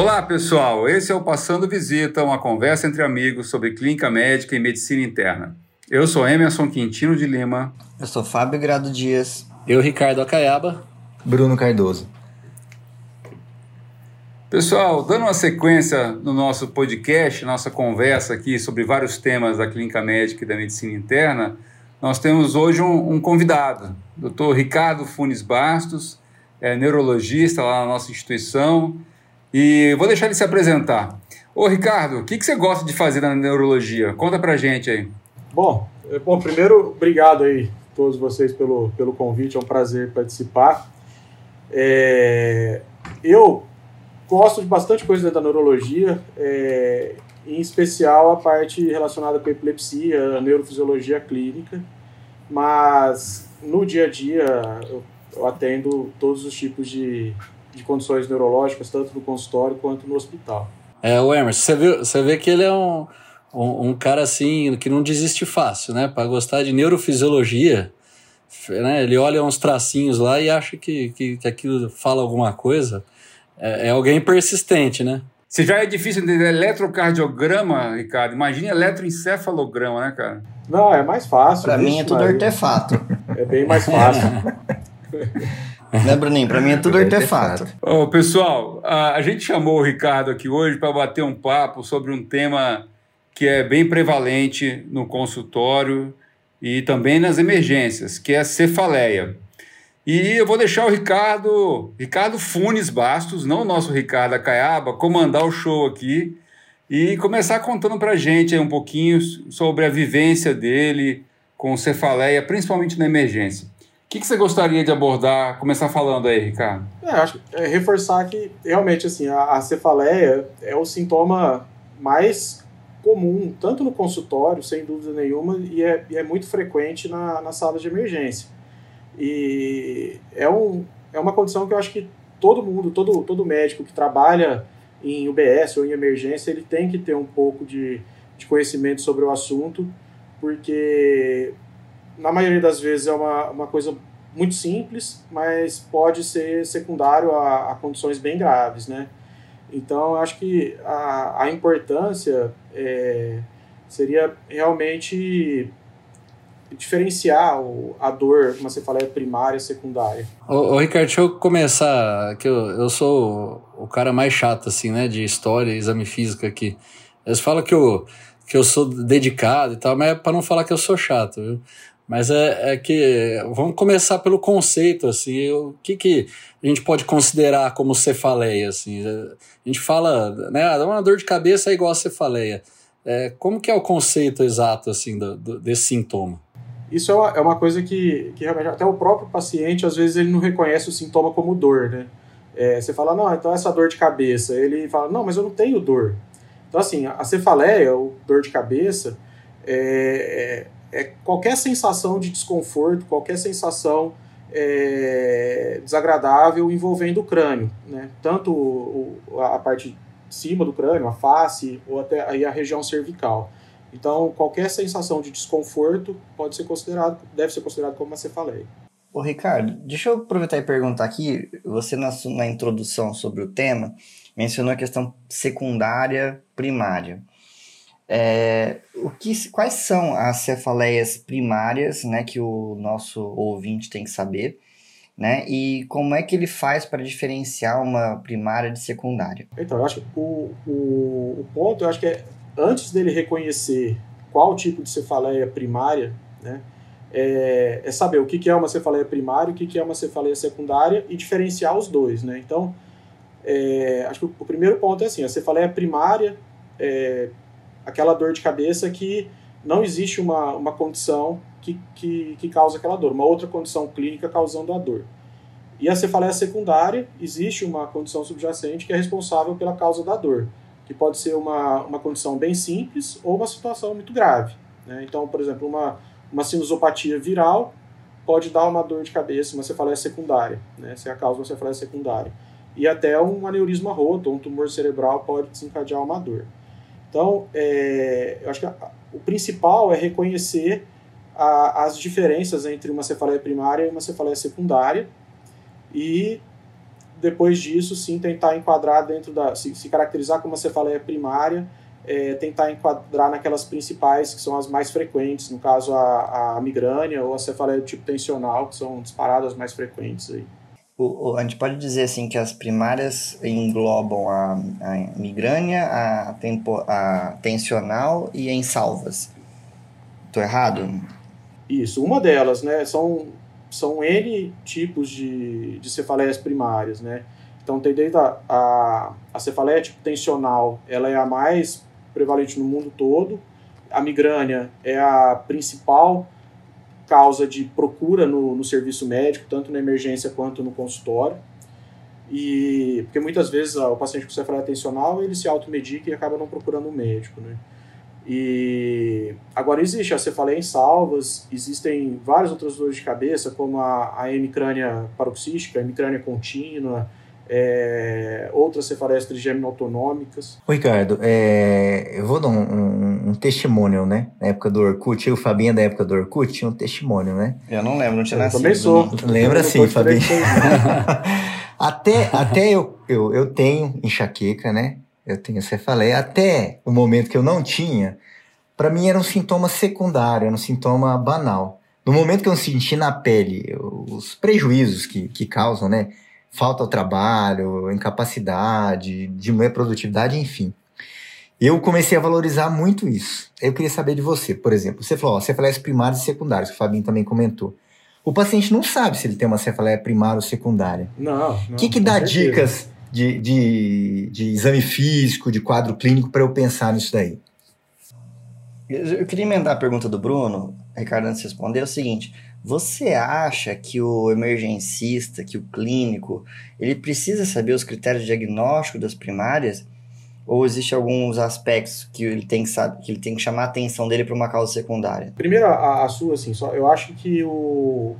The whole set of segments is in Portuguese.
Olá, pessoal. Esse é o Passando Visita, uma conversa entre amigos sobre clínica médica e medicina interna. Eu sou Emerson Quintino de Lima. Eu sou Fábio Grado Dias. Eu, Ricardo Acaiaba. Bruno Cardoso. Pessoal, dando uma sequência no nosso podcast, nossa conversa aqui sobre vários temas da clínica médica e da medicina interna, nós temos hoje um, um convidado, Dr. Ricardo Funes Bastos, é neurologista lá na nossa instituição, e vou deixar ele se apresentar. Ô Ricardo, o que, que você gosta de fazer na neurologia? Conta pra gente aí. Bom, é, bom primeiro, obrigado aí todos vocês pelo, pelo convite, é um prazer participar. É, eu gosto de bastante coisa dentro da neurologia, é, em especial a parte relacionada com a epilepsia, a neurofisiologia clínica, mas no dia a dia eu, eu atendo todos os tipos de, de condições neurológicas, tanto no consultório quanto no hospital. É, o Emerson, você, viu, você vê que ele é um, um, um cara assim que não desiste fácil, né? Para gostar de neurofisiologia, né? ele olha uns tracinhos lá e acha que, que, que aquilo fala alguma coisa é, é alguém persistente, né? Se já é difícil entender eletrocardiograma, Ricardo, imagine eletroencefalograma, né, cara? Não, é mais fácil. Pra mim é tudo artefato. É bem mais fácil. né, Bruninho? Pra mim é tudo artefato. Ô, pessoal, a, a gente chamou o Ricardo aqui hoje para bater um papo sobre um tema que é bem prevalente no consultório e também nas emergências, que é a cefaleia. E eu vou deixar o Ricardo, Ricardo Funes Bastos, não o nosso Ricardo Acaiaba, comandar o show aqui e começar contando para a gente um pouquinho sobre a vivência dele com cefaleia, principalmente na emergência. O que, que você gostaria de abordar, começar falando aí, Ricardo? É, acho é reforçar que realmente assim a, a cefaleia é o sintoma mais comum, tanto no consultório, sem dúvida nenhuma, e é, e é muito frequente na, na sala de emergência. E é, um, é uma condição que eu acho que todo mundo, todo, todo médico que trabalha em UBS ou em emergência, ele tem que ter um pouco de, de conhecimento sobre o assunto, porque na maioria das vezes é uma, uma coisa muito simples, mas pode ser secundário a, a condições bem graves, né? Então, acho que a, a importância é, seria realmente diferenciar o, a dor, como você fala, é primária e secundária. Ô, ô, Ricardo, deixa eu começar, que eu, eu sou o cara mais chato, assim, né, de história e exame físico aqui. Eles falam que eu, que eu sou dedicado e tal, mas é para não falar que eu sou chato, viu? Mas é, é, que vamos começar pelo conceito, assim, o que, que a gente pode considerar como cefaleia, assim. A gente fala, né, uma dor de cabeça é igual a cefaleia. É, como que é o conceito exato, assim, do, do, desse sintoma? Isso é uma, é uma coisa que, que realmente até o próprio paciente, às vezes, ele não reconhece o sintoma como dor, né? É, você fala, não, então essa dor de cabeça. Ele fala, não, mas eu não tenho dor. Então, assim, a cefaleia, ou dor de cabeça, é, é, qualquer sensação de desconforto, qualquer sensação é, desagradável envolvendo o crânio, né? Tanto o, a parte de cima do crânio, a face, ou até aí a região cervical. Então, qualquer sensação de desconforto pode ser considerado, deve ser considerado como uma cefaleia. Ô Ricardo, deixa eu aproveitar e perguntar aqui, você na, na introdução sobre o tema mencionou a questão secundária primária. É, o que, quais são as cefaleias primárias né, que o nosso ouvinte tem que saber? Né, e como é que ele faz para diferenciar uma primária de secundária? Então, eu acho que o, o, o ponto, eu acho que é antes dele reconhecer qual tipo de cefaleia primária, né, é, é, saber o que, é uma cefaleia primária, o que, é uma cefaleia secundária e diferenciar os dois. Né? Então, é, acho que o, o, primeiro ponto é assim, a cefaleia primária é aquela dor de cabeça que não existe uma, uma condição que, que, que causa aquela dor, uma outra condição clínica causando a dor. E a cefaleia secundária, existe uma condição subjacente que é responsável pela causa da dor que pode ser uma, uma condição bem simples ou uma situação muito grave. Né? Então, por exemplo, uma, uma sinusopatia viral pode dar uma dor de cabeça, uma cefaleia secundária, né? se é a causa de uma cefaleia secundária. E até um aneurisma roto, um tumor cerebral pode desencadear uma dor. Então, é, eu acho que a, o principal é reconhecer a, as diferenças entre uma cefaleia primária e uma cefaleia secundária e depois disso, sim, tentar enquadrar dentro da. se, se caracterizar como uma cefaleia primária, é, tentar enquadrar naquelas principais, que são as mais frequentes, no caso a, a migrânia ou a cefaleia do tipo tensional, que são disparadas mais frequentes aí. O, o, a gente pode dizer assim que as primárias englobam a, a migrânia, a, tempo, a tensional e em salvas. Estou errado? Isso, uma delas, né? São, são N tipos de, de cefaleias primárias, né? Então tem desde a, a, a cefaleia tipo tensional, ela é a mais prevalente no mundo todo. A migrânia é a principal causa de procura no, no serviço médico, tanto na emergência quanto no consultório. E porque muitas vezes o paciente com cefaleia tensional ele se automedica e acaba não procurando um médico, né? E agora existe a cefaleia em salvas, existem várias outras dores de cabeça, como a, a hemicrânia paroxística, a hemicrânia contínua, é, outras cefaleias trigêmino autonômicas. Ricardo, é, eu vou dar um, um, um, testemunho, né? Na época do Orkut, eu e o Fabinho da época do Orkut tinha um testemunho, né? Eu não lembro, não tinha nascido. Também sou. Lembra sim, Fabinho. até até eu, eu, eu tenho enxaqueca, né? Eu tenho cefaleia. Até o momento que eu não tinha, para mim era um sintoma secundário, era um sintoma banal. No momento que eu senti na pele os prejuízos que, que causam, né? Falta ao trabalho, incapacidade, diminuir a produtividade, enfim. Eu comecei a valorizar muito isso. Eu queria saber de você, por exemplo. Você falou, ó, cefaleias primárias e secundárias, que o Fabinho também comentou. O paciente não sabe se ele tem uma cefaleia primária ou secundária. Não. O que, que dá dicas de, de, de exame físico, de quadro clínico, para eu pensar nisso daí? Eu queria emendar a pergunta do Bruno, Ricardo, antes de responder, é o seguinte: você acha que o emergencista, que o clínico, ele precisa saber os critérios de diagnóstico das primárias? Ou existe alguns aspectos que ele tem que saber, que ele tem que chamar a atenção dele para uma causa secundária? Primeiro, a, a, sua, assim, só, eu acho que o,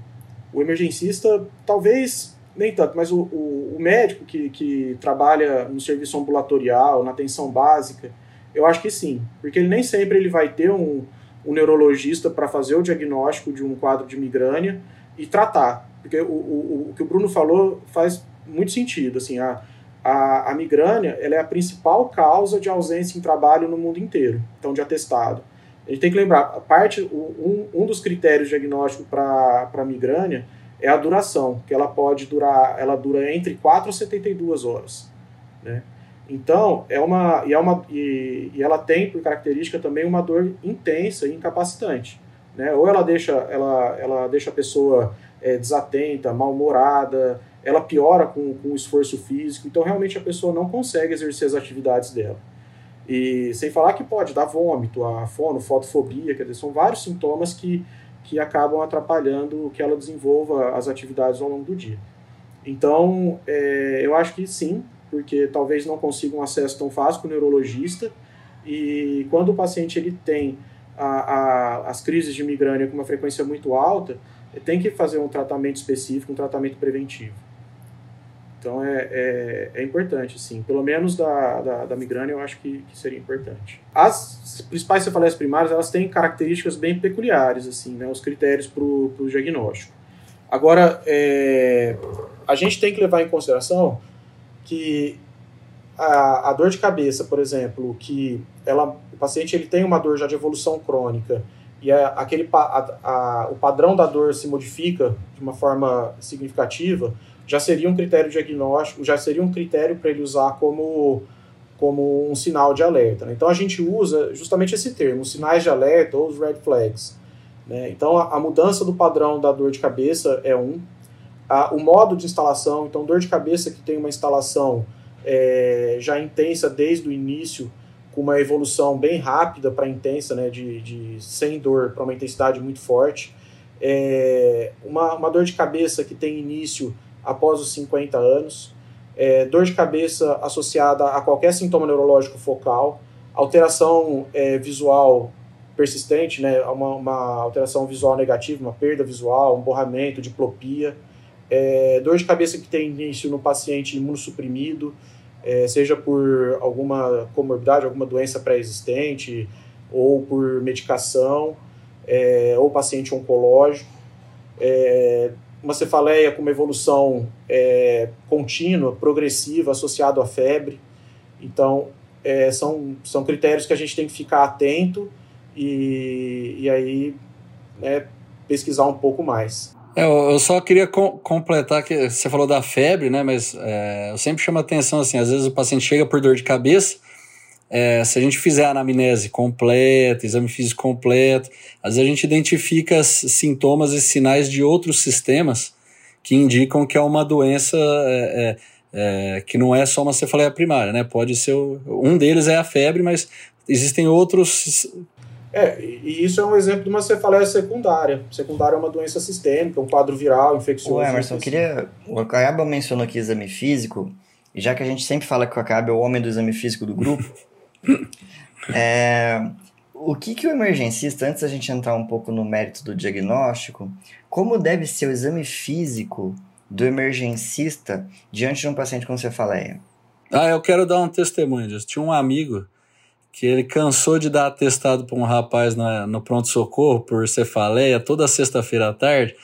o emergencista, talvez nem tanto, mas o, o, o médico que, que trabalha no serviço ambulatorial, na atenção básica, eu acho que sim, porque ele nem sempre ele vai ter um, um neurologista para fazer o diagnóstico de um quadro de migrânia e tratar. Porque o, o, o que o Bruno falou faz muito sentido. Assim, a, a, a migrânia ela é a principal causa de ausência em trabalho no mundo inteiro, então de atestado. A gente tem que lembrar, a parte, um, um dos critérios diagnósticos para migrânia é a duração, que ela pode durar, ela dura entre 4 a 72 horas. Né? Então, é uma, e, é uma e, e, ela tem por característica também uma dor intensa e incapacitante. Né? Ou ela deixa, ela, ela deixa a pessoa é, desatenta, mal-humorada, ela piora com, com o esforço físico, então realmente a pessoa não consegue exercer as atividades dela. E sem falar que pode dar vômito, a fono, fotofobia, quer dizer, são vários sintomas que, que acabam atrapalhando que ela desenvolva as atividades ao longo do dia. Então, é, eu acho que sim, porque talvez não consiga um acesso tão fácil com o neurologista. E quando o paciente ele tem a, a, as crises de migrânia com uma frequência muito alta, tem que fazer um tratamento específico, um tratamento preventivo. Então é, é, é importante, sim. Pelo menos da, da, da migrânia eu acho que, que, seria importante. As principais cefaleias primárias elas têm características bem peculiares, assim, né, os critérios para o diagnóstico. Agora, é, a gente tem que levar em consideração que a, a dor de cabeça, por exemplo, que ela, o paciente ele tem uma dor já de evolução crônica e a, aquele, a, a, o padrão da dor se modifica de uma forma significativa, já seria um critério diagnóstico, já seria um critério para ele usar como, como um sinal de alerta. Né? Então a gente usa justamente esse termo, os sinais de alerta ou os red flags. Né? Então a, a mudança do padrão da dor de cabeça é um, a, o modo de instalação, então dor de cabeça que tem uma instalação é, já intensa desde o início, com uma evolução bem rápida para intensa, né, de, de sem dor para uma intensidade muito forte. É, uma, uma dor de cabeça que tem início após os 50 anos, é, dor de cabeça associada a qualquer sintoma neurológico focal, alteração é, visual persistente, né, uma, uma alteração visual negativa, uma perda visual, um borramento, diplopia, é, dor de cabeça que tem início no paciente imunossuprimido, é, seja por alguma comorbidade, alguma doença pré-existente, ou por medicação, é, ou paciente oncológico. É, uma cefaleia com uma evolução é, contínua, progressiva, associado à febre. Então, é, são, são critérios que a gente tem que ficar atento e, e aí né, pesquisar um pouco mais. É, eu só queria com, completar que você falou da febre, né? Mas é, eu sempre chamo a atenção assim, às vezes o paciente chega por dor de cabeça, é, se a gente fizer a anamnese completa, exame físico completo, às vezes a gente identifica sintomas e sinais de outros sistemas que indicam que é uma doença é, é, é, que não é só uma cefaleia primária, né? Pode ser o, um deles é a febre, mas existem outros é, e isso é um exemplo de uma cefaleia secundária. Secundária é uma doença sistêmica, um quadro viral, infeccioso. O Emerson, eu queria. O Acaba mencionou aqui exame físico, e já que a gente sempre fala que o Acaba é o homem do exame físico do grupo, é, o que, que o emergencista, antes da gente entrar um pouco no mérito do diagnóstico, como deve ser o exame físico do emergencista diante de um paciente com cefaleia? Ah, eu quero dar um testemunho disso. Tinha um amigo que ele cansou de dar atestado para um rapaz na, no pronto-socorro por cefaleia toda sexta-feira à tarde.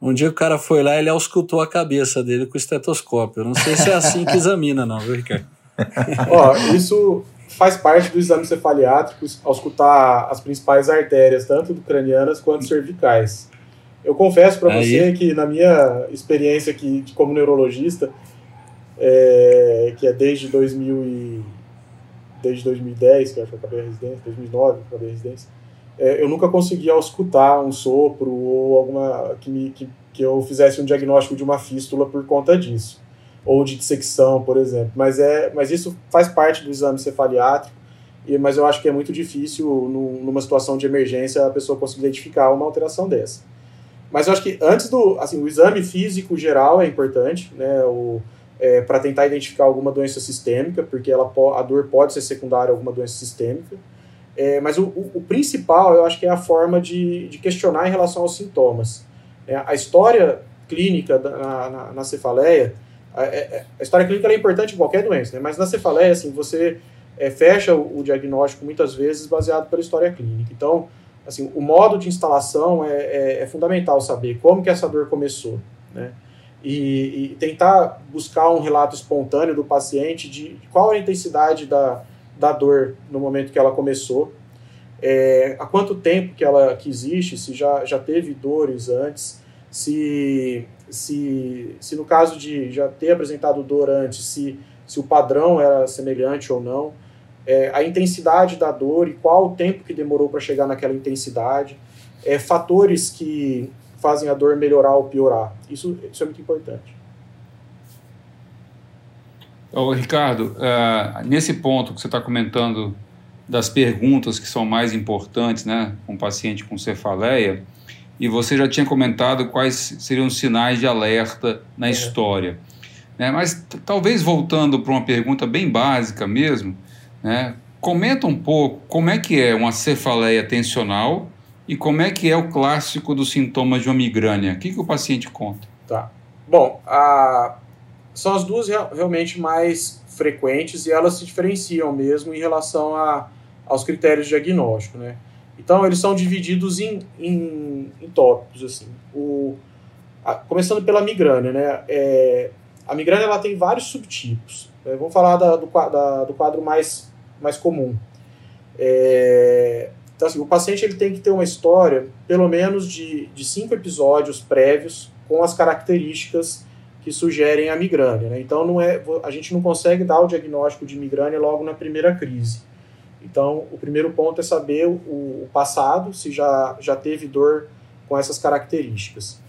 Um dia o cara foi lá e ele auscultou a cabeça dele com o estetoscópio. Eu não sei se é assim que examina, não, viu, Ricardo? Ó, isso faz parte do exame cefaliátrico, auscultar as principais artérias, tanto do cranianas quanto cervicais. Eu confesso para você que, na minha experiência aqui como neurologista, é, que é desde 2000 e desde 2010, que acho que eu acabei a residência, 2009 acabei a residência, é, eu nunca conseguia escutar um sopro ou alguma que, me, que, que eu fizesse um diagnóstico de uma fístula por conta disso, ou de dissecção, por exemplo. Mas, é, mas isso faz parte do exame cefaliátrico, e, mas eu acho que é muito difícil, numa situação de emergência, a pessoa conseguir identificar uma alteração dessa. Mas eu acho que antes do, assim, o exame físico geral é importante, né, o, é, para tentar identificar alguma doença sistêmica, porque ela, a dor pode ser secundária a alguma doença sistêmica. É, mas o, o, o, principal, eu acho que é a forma de, de questionar em relação aos sintomas. É, a história clínica da, na, na, na, cefaleia, a, é, é, a, história clínica é importante em qualquer doença, né? mas na cefaleia, assim, você é, fecha o, o, diagnóstico muitas vezes baseado pela história clínica. Então, assim, o modo de instalação é, fundamental saber como que essa dor começou, né? E, e, tentar buscar um relato espontâneo do paciente de qual a intensidade da, da dor no momento que ela começou, é, há quanto tempo que ela que existe, se já, já teve dores antes, se, se, se no caso de já ter apresentado dor antes, se, se o padrão era semelhante ou não, é, a intensidade da dor e qual o tempo que demorou para chegar naquela intensidade, é, fatores que fazem a dor melhorar ou piorar. Isso, isso é muito importante. Ô, Ricardo, uh, nesse ponto que você está comentando das perguntas que são mais importantes, né, com um paciente com cefaleia, e você já tinha comentado quais seriam os sinais de alerta na é. história. Né, mas talvez voltando para uma pergunta bem básica mesmo, né, comenta um pouco como é que é uma cefaleia tensional e como é que é o clássico dos sintomas de uma migrânia? O que, que o paciente conta? Tá. Bom, a... são as duas realmente mais frequentes e elas se diferenciam mesmo em relação a, aos critérios de diagnóstico, né? Então, eles são divididos em, em, em tópicos, assim. O, a, começando pela migrânia, né? É, a migrânia ela tem vários subtipos. É, vamos falar da, do, da, do quadro mais, mais comum. É, então, assim, o paciente ele tem que ter uma história, pelo menos de, de cinco episódios prévios, com as características que sugerem a migrânia. Né? Então, não é, a gente não consegue dar o diagnóstico de migrânia logo na primeira crise. Então, o primeiro ponto é saber o, o passado, se já, já teve dor com essas características.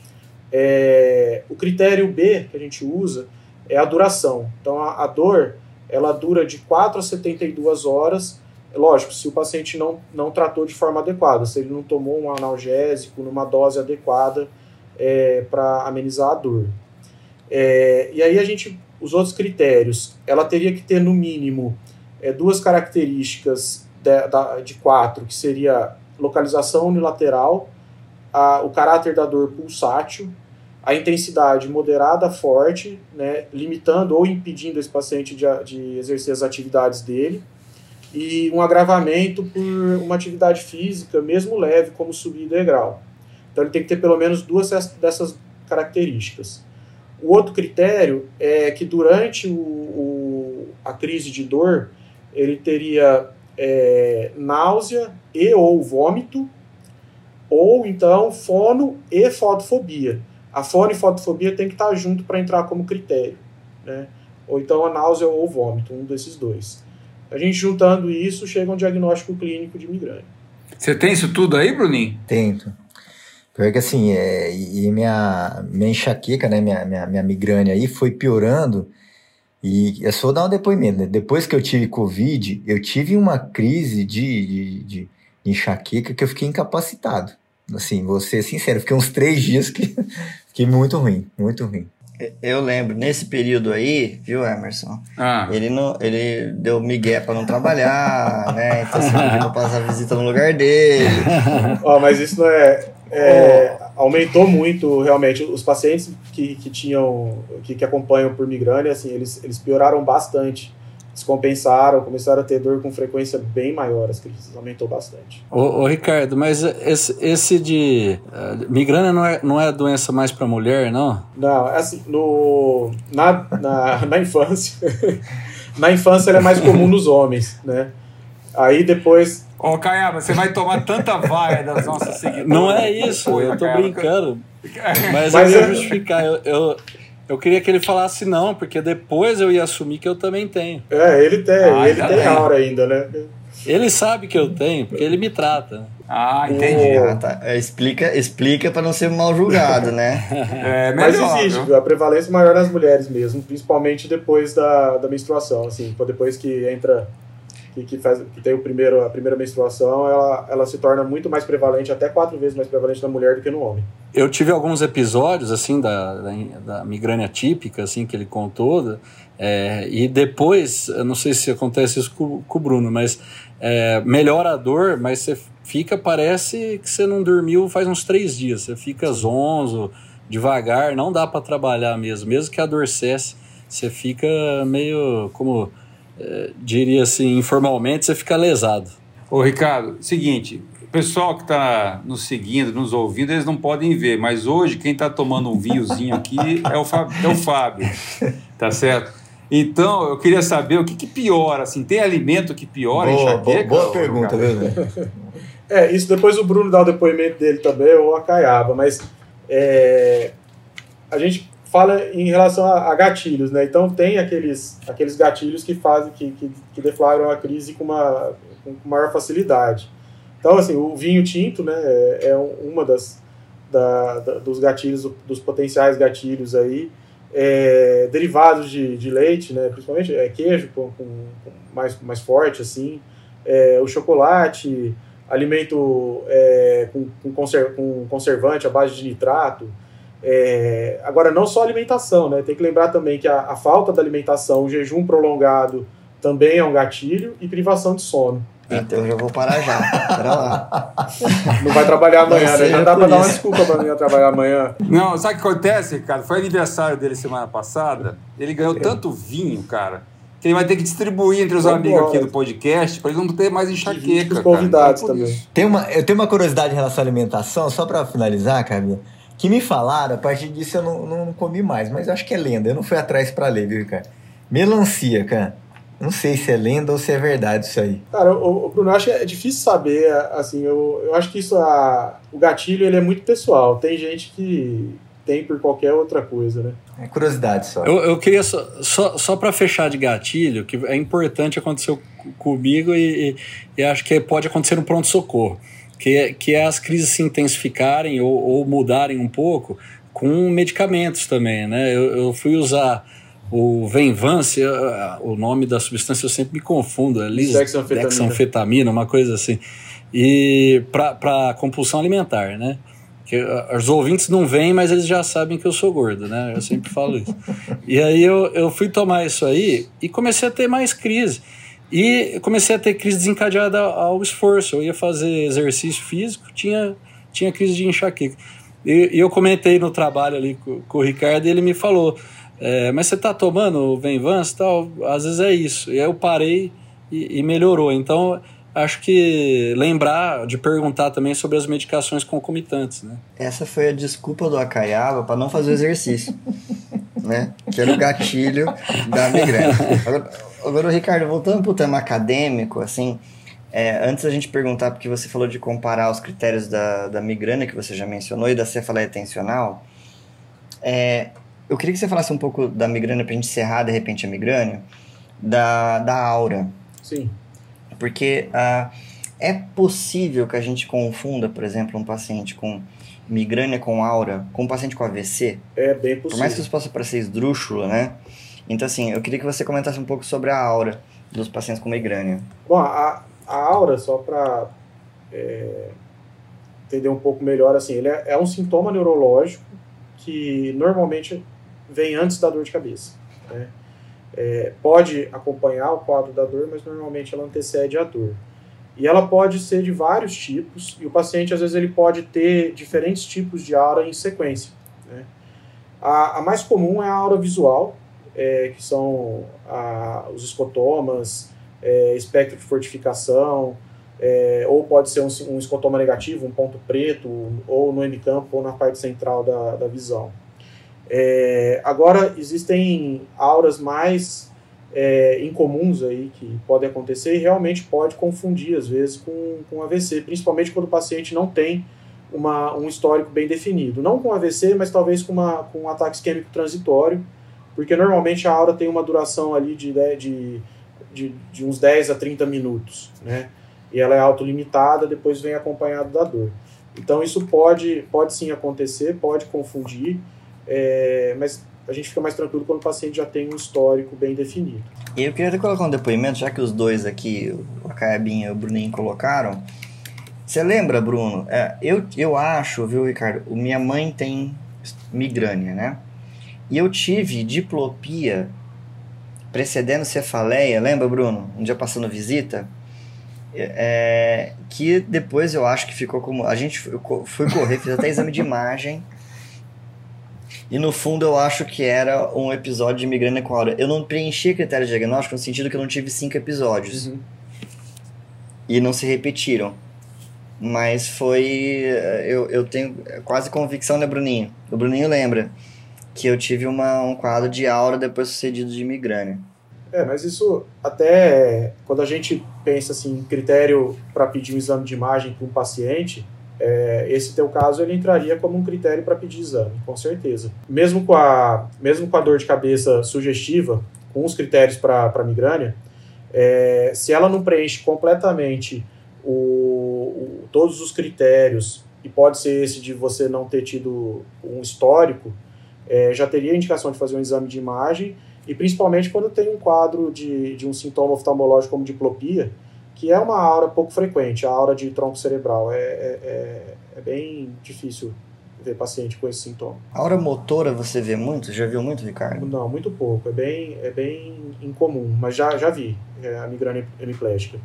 É, o critério B que a gente usa é a duração. Então, a, a dor ela dura de 4 a 72 horas Lógico, se o paciente não, não tratou de forma adequada, se ele não tomou um analgésico numa dose adequada é, para amenizar a dor. É, e aí a gente, os outros critérios, ela teria que ter no mínimo é, duas características de, da, de quatro, que seria localização unilateral, a, o caráter da dor pulsátil, a intensidade moderada forte, né, limitando ou impedindo esse paciente de, de exercer as atividades dele, e um agravamento por uma atividade física, mesmo leve, como subir degrau. Então ele tem que ter pelo menos duas dessas características. O outro critério é que durante o, o a crise de dor, ele teria é, náusea e ou vômito, ou então fono e fotofobia. A fono e fotofobia tem que estar junto para entrar como critério, né? ou então a náusea ou vômito, um desses dois. A gente juntando isso, chega a um diagnóstico clínico de migrânia. Você tem isso tudo aí, Bruninho? Tento. Pior que assim, é, e minha, minha enxaqueca, né, minha, minha, minha migrânia aí foi piorando. E é só dar um depoimento, né? Depois que eu tive Covid, eu tive uma crise de, de, de enxaqueca que eu fiquei incapacitado. Assim, vou ser sincero, fiquei uns três dias que fiquei muito ruim, muito ruim. Eu lembro, nesse período aí, viu, Emerson? Ah. Ele, não, ele deu migué pra não trabalhar, né? Então você pediu pra passar visita no lugar dele. Ó, mas isso não é, é, aumentou muito realmente os pacientes que, que tinham que, que acompanham por migrânia assim eles, eles pioraram bastante descompensaram começaram a ter dor com frequência bem maior as crises aumentou bastante ô, ô Ricardo mas esse, esse de uh, migrânia não é, não é doença mais para mulher não não é assim no na, na, na infância na infância ela é mais comum nos homens né aí depois Ô, Caiaba, você vai tomar tanta vaia das nossas seguidoras. Não é isso, eu tô Caiaba, brincando. Mas, Mas eu ia justificar. Eu, eu, eu, queria que ele falasse não, porque depois eu ia assumir que eu também tenho. É, ele tem, ah, ele tem aura ainda, né? Ele sabe que eu tenho, porque ele me trata. Ah, entendi. Ah, tá. É, explica, explica para não ser mal julgado, né? é, Mas existe viu? a prevalência maior nas mulheres mesmo, principalmente depois da, da menstruação, assim, depois que entra que, que, faz, que tem o primeiro, a primeira menstruação, ela, ela se torna muito mais prevalente, até quatro vezes mais prevalente na mulher do que no homem. Eu tive alguns episódios, assim, da, da, da migrânia típica, assim, que ele contou, é, e depois, não sei se acontece isso com, com o Bruno, mas é, melhora a dor, mas você fica, parece que você não dormiu faz uns três dias, você fica zonzo, devagar, não dá para trabalhar mesmo, mesmo que a dor cesse, você fica meio como é, diria assim, informalmente, você fica lesado. Ô, Ricardo, seguinte, o pessoal que está nos seguindo, nos ouvindo, eles não podem ver, mas hoje quem está tomando um vinhozinho aqui é o, Fábio, é o Fábio, tá certo? Então, eu queria saber o que, que piora, assim, tem alimento que piora boa, enxaqueca? Boa, boa pergunta, viu? é, isso depois o Bruno dá o depoimento dele também, ou a Caiaba, mas é, a gente fala em relação a, a, gatilhos, né? Então tem aqueles, aqueles gatilhos que fazem, que, que, que deflagram a crise com, uma, com maior facilidade. Então, assim, o vinho tinto, né, é, é uma das da, da, dos gatilhos, dos potenciais gatilhos aí, é, derivados de, de leite, né, principalmente é, queijo com, com, mais, mais forte, assim, é, o chocolate, alimento é, com, com, conser, com conservante à base de nitrato, é, agora, não só alimentação, né? Tem que lembrar também que a, a, falta da alimentação, o jejum prolongado também é um gatilho e privação de sono. Então eu já vou parar já. Pera lá. Não vai trabalhar amanhã, né? Já dá pra dar uma desculpa pra mim trabalhar amanhã. Não, sabe o que acontece, cara? Foi aniversário dele semana passada. Ele ganhou é. tanto vinho, cara, que ele vai ter que distribuir entre os Vamos amigos embora. aqui do podcast para ele não ter mais enxaqueca. Os convidados então, também. Tem uma, eu tenho uma curiosidade em relação à alimentação, só para finalizar, Camila que me falaram, a partir disso eu não, não comi mais, mas eu acho que é lenda. Eu não fui atrás para ler, viu, cara? Melancia, cara. Não sei se é lenda ou se é verdade isso aí. Cara, o, o Bruno, eu acho que é difícil saber, assim, eu, eu acho que isso, a, o gatilho, ele é muito pessoal. Tem gente que tem por qualquer outra coisa, né? É curiosidade só. Eu, eu queria só, só, só para fechar de gatilho, que é importante acontecer comigo e, e, e acho que pode acontecer no pronto-socorro que é, que é as crises se intensificarem ou, ou mudarem um pouco com medicamentos também, né? Eu, eu fui usar o Venvance, o nome da substância eu sempre me confundo, é lisdexanfetamina, uma coisa assim, e para compulsão alimentar, né? Que os ouvintes não veem, mas eles já sabem que eu sou gordo, né? Eu sempre falo isso. E aí eu, eu fui tomar isso aí e comecei a ter mais crise. E comecei a ter crise desencadeada ao esforço. Eu ia fazer exercício físico, tinha, tinha crise de enxaqueca. E, e eu comentei no trabalho ali com, com o Ricardo e ele me falou: é, Mas você está tomando o Venvance tal? Às vezes é isso. E aí eu parei e, e melhorou. Então acho que lembrar de perguntar também sobre as medicações concomitantes, né? Essa foi a desculpa do Acaiava para não fazer o exercício, né? Que era o gatilho da migrânia. Agora, Ricardo, voltando para o tema acadêmico, assim, é, antes da gente perguntar, porque você falou de comparar os critérios da, da migrânia, que você já mencionou, e da cefaleia tensional, é, eu queria que você falasse um pouco da migrânia, para a gente encerrar, de repente, a migrânia, da, da aura. Sim. Porque uh, é possível que a gente confunda, por exemplo, um paciente com migrânia com aura com um paciente com AVC? É bem possível. Por mais que isso possa parecer esdrúxulo, né? Então, assim, eu queria que você comentasse um pouco sobre a aura dos pacientes com migrânia. Bom, a, a aura, só para é, entender um pouco melhor, assim, ele é, é, um sintoma neurológico que normalmente vem antes da dor de cabeça. Né? É, pode acompanhar o quadro da dor, mas normalmente ela antecede a dor. E ela pode ser de vários tipos, e o paciente, às vezes, ele pode ter diferentes tipos de aura em sequência. Né? A, a, mais comum é a aura visual, é, que são a, os escotomas, é, espectro de fortificação, é, ou pode ser um, um, escotoma negativo, um ponto preto, ou no hemicampo, ou na parte central da, da visão. É, agora, existem auras mais é, incomuns aí que podem acontecer e realmente pode confundir, às vezes, com, com AVC, principalmente quando o paciente não tem uma, um histórico bem definido. Não com AVC, mas talvez com, uma, com um ataque isquêmico transitório, porque normalmente a aura tem uma duração ali de, de de, de uns 10 a 30 minutos, né? E ela é autolimitada, depois vem acompanhado da dor. Então isso pode, pode sim acontecer, pode confundir, é, mas a gente fica mais tranquilo quando o paciente já tem um histórico bem definido. E eu queria colocar um depoimento, já que os dois aqui, a Caiabinha e o Bruninho colocaram. Você lembra, Bruno? É, eu, eu acho, viu, Ricardo? Minha mãe tem migrânia, né? E eu tive diplopia precedendo cefaleia, lembra, Bruno? Um dia passando visita, é, que depois eu acho que ficou como. A gente foi correr, fiz até exame de imagem. E no fundo eu acho que era um episódio de migrânia com aura. Eu não preenchi critério de diagnóstico no sentido que eu não tive cinco episódios. Uhum. E não se repetiram. Mas foi. Eu, eu tenho quase convicção, né, Bruninho? O Bruninho lembra que eu tive uma, um quadro de aura depois sucedido de migrânia. É, mas isso até quando a gente pensa assim, critério para pedir um exame de imagem para um paciente, é, esse teu caso ele entraria como um critério para pedir exame, com certeza. Mesmo com a, mesmo com a dor de cabeça sugestiva, com os critérios para migrânia, é, se ela não preenche completamente o, o, todos os critérios, e pode ser esse de você não ter tido um histórico, é, já teria indicação de fazer um exame de imagem, e principalmente quando tem um quadro de, de um sintoma oftalmológico como diplopia, que é uma aura pouco frequente, a aura de tronco cerebral. É, é, é, é bem difícil ver paciente com esse sintoma. A aura motora você vê muito? Já viu muito, Ricardo? Não, muito pouco. É bem, é bem incomum, mas já, já vi é, a migrânia hemiplégica.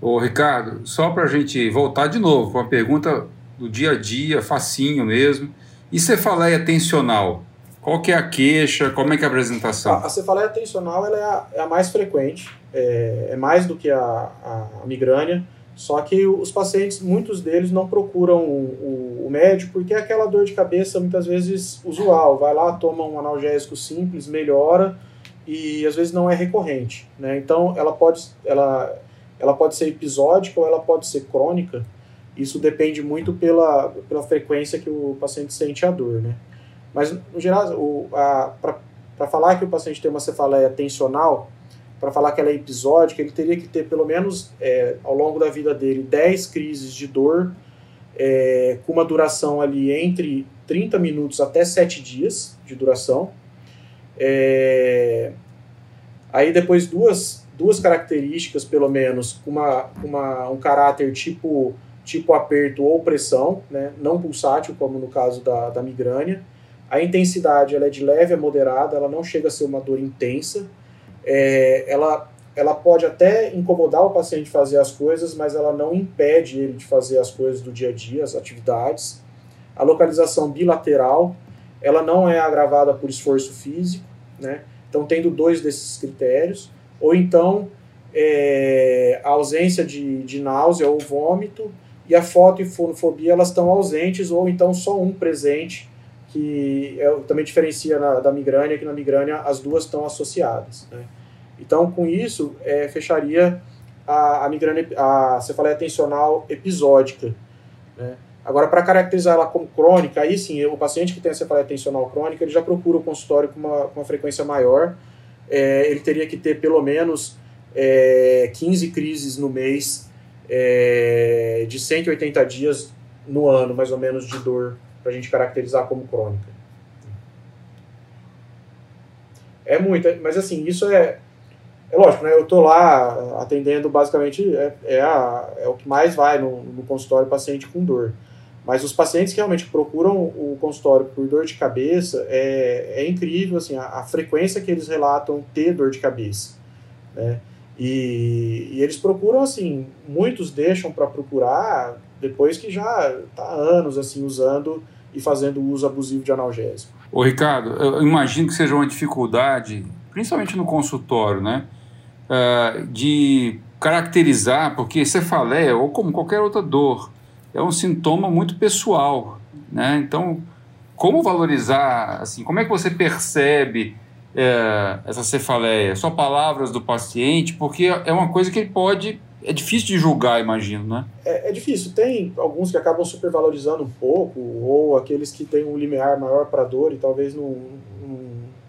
Ô, Ricardo, só para a gente voltar de novo com a pergunta do dia a dia, facinho mesmo. E cefaleia tensional? Qual que é a queixa? Como é que é a apresentação? A, a cefaleia tensional é, a, é a mais frequente, é, é, mais do que a, a, a, migrânia, só que os pacientes, muitos deles não procuram o, o, o, médico porque é aquela dor de cabeça muitas vezes usual. Vai lá, toma um analgésico simples, melhora e às vezes não é recorrente. Né? Então ela pode, ela, ela pode ser episódica ou ela pode ser crônica. Isso depende muito pela, pela frequência que o paciente sente a dor, né? Mas, no geral, para falar que o paciente tem uma cefaleia tensional, para falar que ela é episódica, ele teria que ter pelo menos, é, ao longo da vida dele, 10 crises de dor, é, com uma duração ali entre 30 minutos até 7 dias de duração. É, aí depois duas, duas características, pelo menos, com uma, uma, um caráter tipo tipo aperto ou pressão, né, não pulsátil, como no caso da, da migrânia. A intensidade ela é de leve a moderada, ela não chega a ser uma dor intensa. É, ela, ela pode até incomodar o paciente fazer as coisas, mas ela não impede ele de fazer as coisas do dia a dia, as atividades. A localização bilateral, ela não é agravada por esforço físico, né? Então, tendo dois desses critérios, ou então é, a ausência de, de náusea ou vômito, e a foto e fonofobia elas estão ausentes ou então só um presente, que é, também diferencia na, da migrânia, que na migrânia as duas estão associadas. Né? Então, com isso, é, fecharia a, a migrânia, a cefaleia tensional episódica. Né? Agora, para caracterizar ela como crônica, aí sim, o paciente que tem a cefaleia tensional crônica, ele já procura o consultório com uma, com uma frequência maior, é, ele teria que ter pelo menos é, 15 crises no mês, é, de 180 dias no ano, mais ou menos, de dor, para a gente caracterizar como crônica. É muito, mas assim, isso é, é lógico, né? Eu estou lá atendendo basicamente, é, é, a, é o que mais vai no, no consultório paciente com dor. Mas os pacientes que realmente procuram o consultório por dor de cabeça, é, é incrível assim, a, a, frequência que eles relatam ter dor de cabeça. Né? E, e eles procuram, assim, muitos deixam para procurar depois que já está anos assim usando e fazendo uso abusivo de analgésico. Ô Ricardo, eu imagino que seja uma dificuldade, principalmente no consultório, né? Uh, de caracterizar, porque cefaleia, ou como qualquer outra dor, é um sintoma muito pessoal, né? Então, como valorizar, assim, como é que você percebe é, essa cefaleia? Só palavras do paciente, porque é uma coisa que ele pode, é difícil de julgar, imagino, né? É, é difícil. Tem alguns que acabam supervalorizando um pouco, ou aqueles que têm um limiar maior para dor e talvez não, não,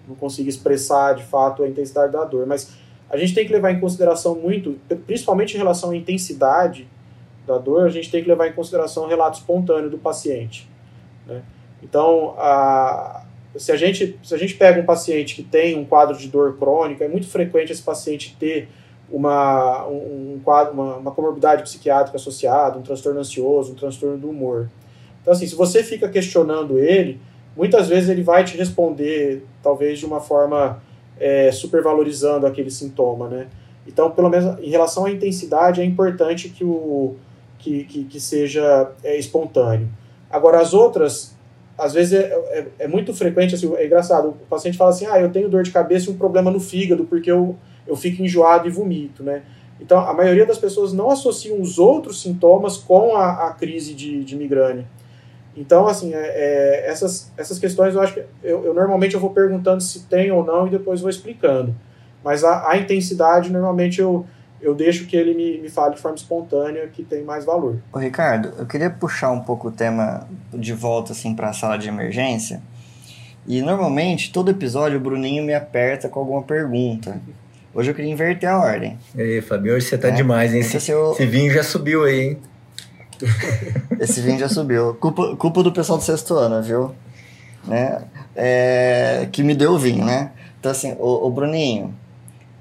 não consiga expressar de fato a intensidade da dor, mas a gente tem que levar em consideração muito, principalmente em relação à intensidade da dor, a gente tem que levar em consideração o relato espontâneo do paciente. Né? Então, a, se, a gente, se a gente pega um paciente que tem um quadro de dor crônica, é muito frequente esse paciente ter uma, um, quadro, uma, uma comorbidade psiquiátrica associada, um transtorno ansioso, um transtorno do humor. Então, assim, se você fica questionando ele, muitas vezes ele vai te responder, talvez de uma forma é, supervalorizando aquele sintoma, né? Então, pelo menos em relação à intensidade, é importante que o, que, que, que seja é, espontâneo. Agora, as outras, às vezes é, é, é, muito frequente, assim, é engraçado, o paciente fala assim, ah, eu tenho dor de cabeça e um problema no fígado, porque eu, eu fico enjoado e vomito, né? Então, a maioria das pessoas não associam os outros sintomas com a, a crise de, de migrânia. Então, assim, é, é, essas, essas questões eu acho que eu, eu, normalmente eu vou perguntando se tem ou não e depois vou explicando. Mas a, a intensidade, normalmente eu, eu deixo que ele me, me fale de forma espontânea que tem mais valor. Ô Ricardo, eu queria puxar um pouco o tema de volta assim para a sala de emergência. E normalmente, todo episódio, o Bruninho me aperta com alguma pergunta. Hoje eu queria inverter a ordem. E aí, Fabio, hoje você tá é? demais, hein? Esse, esse, eu... esse, vinho já subiu aí, hein? esse vinho já subiu. Culpa, culpa do pessoal do sexto ano, viu? Né? É, que me deu o vinho, né? Então, assim, o, o Bruninho,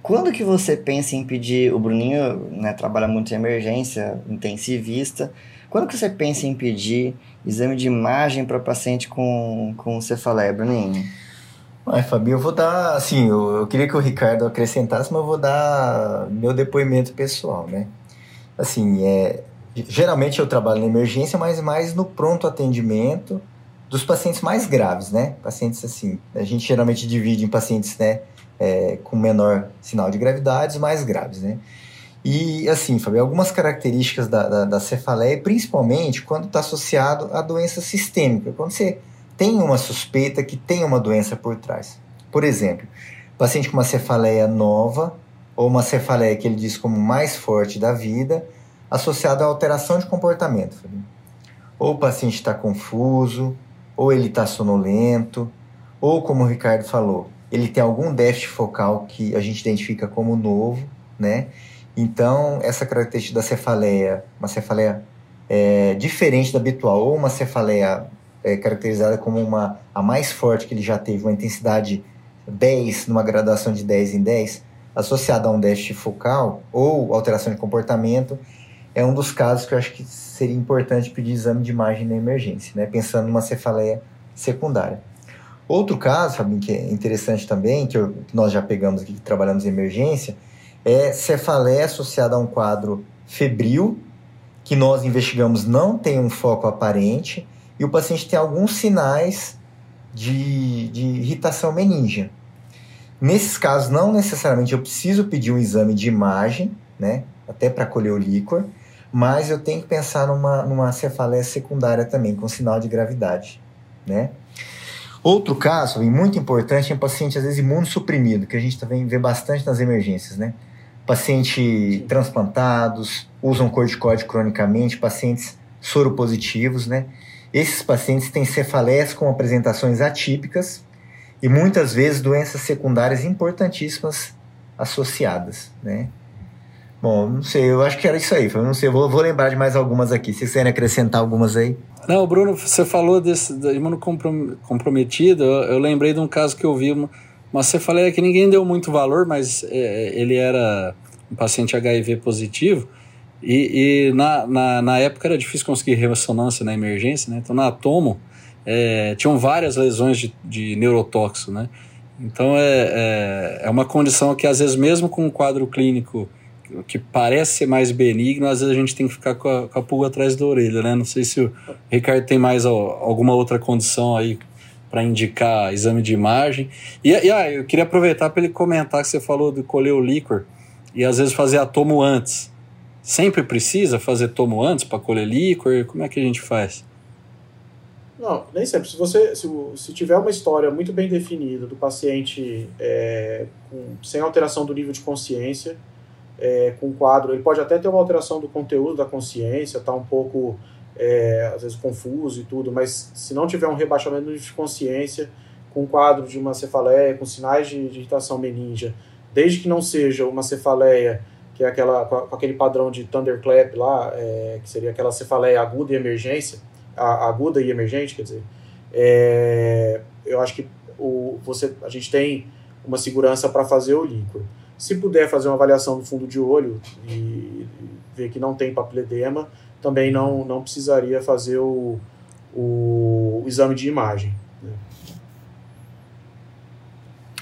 quando que você pensa em pedir, o Bruninho né, trabalha muito em emergência, intensivista, quando que você pensa em pedir exame de imagem para paciente com, com cefaleia, Bruninho? Ai, Fabinho, eu vou dar, assim, eu, eu, queria que o Ricardo acrescentasse, mas eu vou dar meu depoimento pessoal, né? Assim, é, geralmente eu trabalho na emergência, mas mais no pronto atendimento dos pacientes mais graves, né? Pacientes assim, a gente geralmente divide em pacientes, né, é, com menor sinal de gravidade mais graves, né? E assim, Fabio, algumas características da, da, da cefaleia, principalmente quando está associado à doença sistêmica, quando você tem uma suspeita que tem uma doença por trás. Por exemplo, paciente com uma cefaleia nova, ou uma cefaleia que ele diz como mais forte da vida, associada à alteração de comportamento. Ou o paciente está confuso, ou ele está sonolento, ou como o Ricardo falou, ele tem algum déficit focal que a gente identifica como novo, né? Então, essa característica da cefaleia, uma cefaleia é, diferente da habitual, ou uma cefaleia é, caracterizada como uma a mais forte que ele já teve, uma intensidade 10, numa graduação de 10 em 10, associada a um déficit focal ou alteração de comportamento, é um dos casos que eu acho que seria importante pedir exame de imagem na emergência, né? pensando numa cefaleia secundária. Outro caso, Fabinho, que é interessante também, que, eu, que nós já pegamos aqui, que trabalhamos em emergência, é cefaleia associada a um quadro febril, que nós investigamos não tem um foco aparente, e o paciente tem alguns sinais de, de irritação meníngia. Nesses casos, não necessariamente eu preciso pedir um exame de imagem, né? Até para colher o líquor, mas eu tenho que pensar numa, numa cefaleia secundária também, com sinal de gravidade, né? Outro caso, e muito importante, é um paciente às vezes imunossuprimido, que a gente também vê bastante nas emergências, né? Paciente transplantados, usam corticoide cronicamente, pacientes soropositivos, né? Esses pacientes têm cefaleias com apresentações atípicas e muitas vezes doenças secundárias importantíssimas associadas, né? Bom, não sei, eu acho que era isso aí. Eu não sei, eu vou, vou lembrar de mais algumas aqui. Se vocês querem acrescentar algumas aí. Não, Bruno, você falou desse imunocomprometido. Eu, eu lembrei de um caso que eu vi, uma, uma cefaleia que ninguém deu muito valor, mas é, ele era um paciente HIV positivo. E, e na, na, na, época era difícil conseguir ressonância na emergência, né? Então na Atomo é, tinham várias lesões de, de neurotóxico, né? Então é, é, é, uma condição que às vezes mesmo com um quadro clínico que parece ser mais benigno, às vezes a gente tem que ficar com a, com a pulga atrás da orelha, né? Não sei se o Ricardo tem mais alguma outra condição aí para indicar exame de imagem. E, e ah, eu queria aproveitar para ele comentar que você falou de colher o líquor e às vezes fazer a tomo antes. Sempre precisa fazer tomo antes para colher líquor? Como é que a gente faz? Não, nem sempre. Se você se, se tiver uma história muito bem definida do paciente é, com, sem alteração do nível de consciência, é, com quadro, ele pode até ter uma alteração do conteúdo da consciência, tá um pouco é, às vezes confuso e tudo, mas se não tiver um rebaixamento do nível de consciência, com quadro de uma cefaleia, com sinais de, de irritação meningia, desde que não seja uma cefaleia que é aquela com aquele padrão de thunderclap lá, é, que seria aquela cefaleia aguda e emergência, a, aguda e emergente, quer dizer, é, eu acho que o, você, a gente tem uma segurança para fazer o líquor. Se puder fazer uma avaliação do fundo de olho e, e ver que não tem papiledema, também não, não precisaria fazer o, o, o exame de imagem. Né?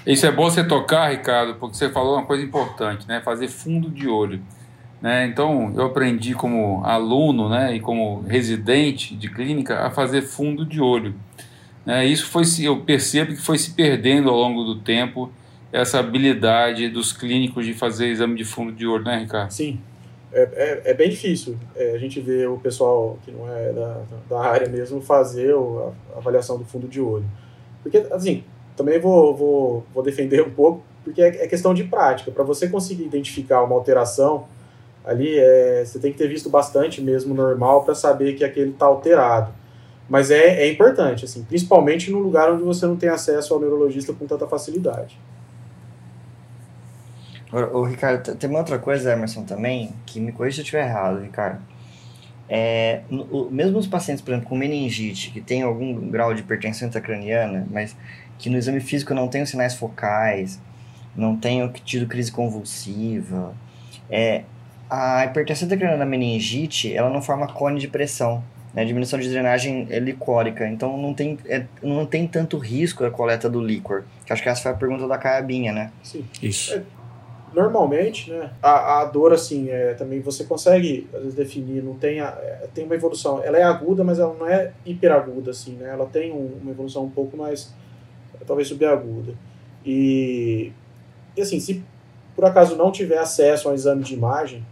Isso é bom você tocar, Ricardo, porque você falou uma coisa importante, né? Fazer fundo de olho. Né? Então, eu aprendi como aluno né, e como residente de clínica a fazer fundo de olho. Né? Isso foi, eu percebo que foi se perdendo ao longo do tempo essa habilidade dos clínicos de fazer exame de fundo de olho, né, Ricardo? Sim, é, é, é bem difícil. É, a gente vê o pessoal que não é da, da área mesmo fazer a avaliação do fundo de olho. Porque, assim, também vou, vou, vou defender um pouco, porque é, é questão de prática. Para você conseguir identificar uma alteração ali é, você tem que ter visto bastante mesmo normal para saber que aquele está alterado. Mas é, é importante, assim, principalmente no lugar onde você não tem acesso ao neurologista com tanta facilidade. O, Ricardo, tem uma outra coisa, Emerson, também, que me corrija se eu estiver errado, Ricardo. É, mesmo os pacientes, por exemplo, com meningite, que tem algum grau de hipertensão intracraniana, mas que no exame físico não tem os sinais focais, não tem tido crise convulsiva, é, a hipertensão intracraniana da meningite, ela não forma cone de pressão, né? Diminuição de drenagem é licórica, então não tem, é, não tem tanto risco a coleta do líquor. Que acho que essa foi a pergunta da Caiabinha, né? Sim. Isso. É, normalmente, né, a, a dor, assim, é, também você consegue, às vezes, definir, não tem, a, é, tem uma evolução, ela é aguda, mas ela não é hiperaguda, assim, né? Ela tem um, uma evolução um pouco mais, talvez, subaguda. E, e, assim, se por acaso não tiver acesso ao exame de imagem,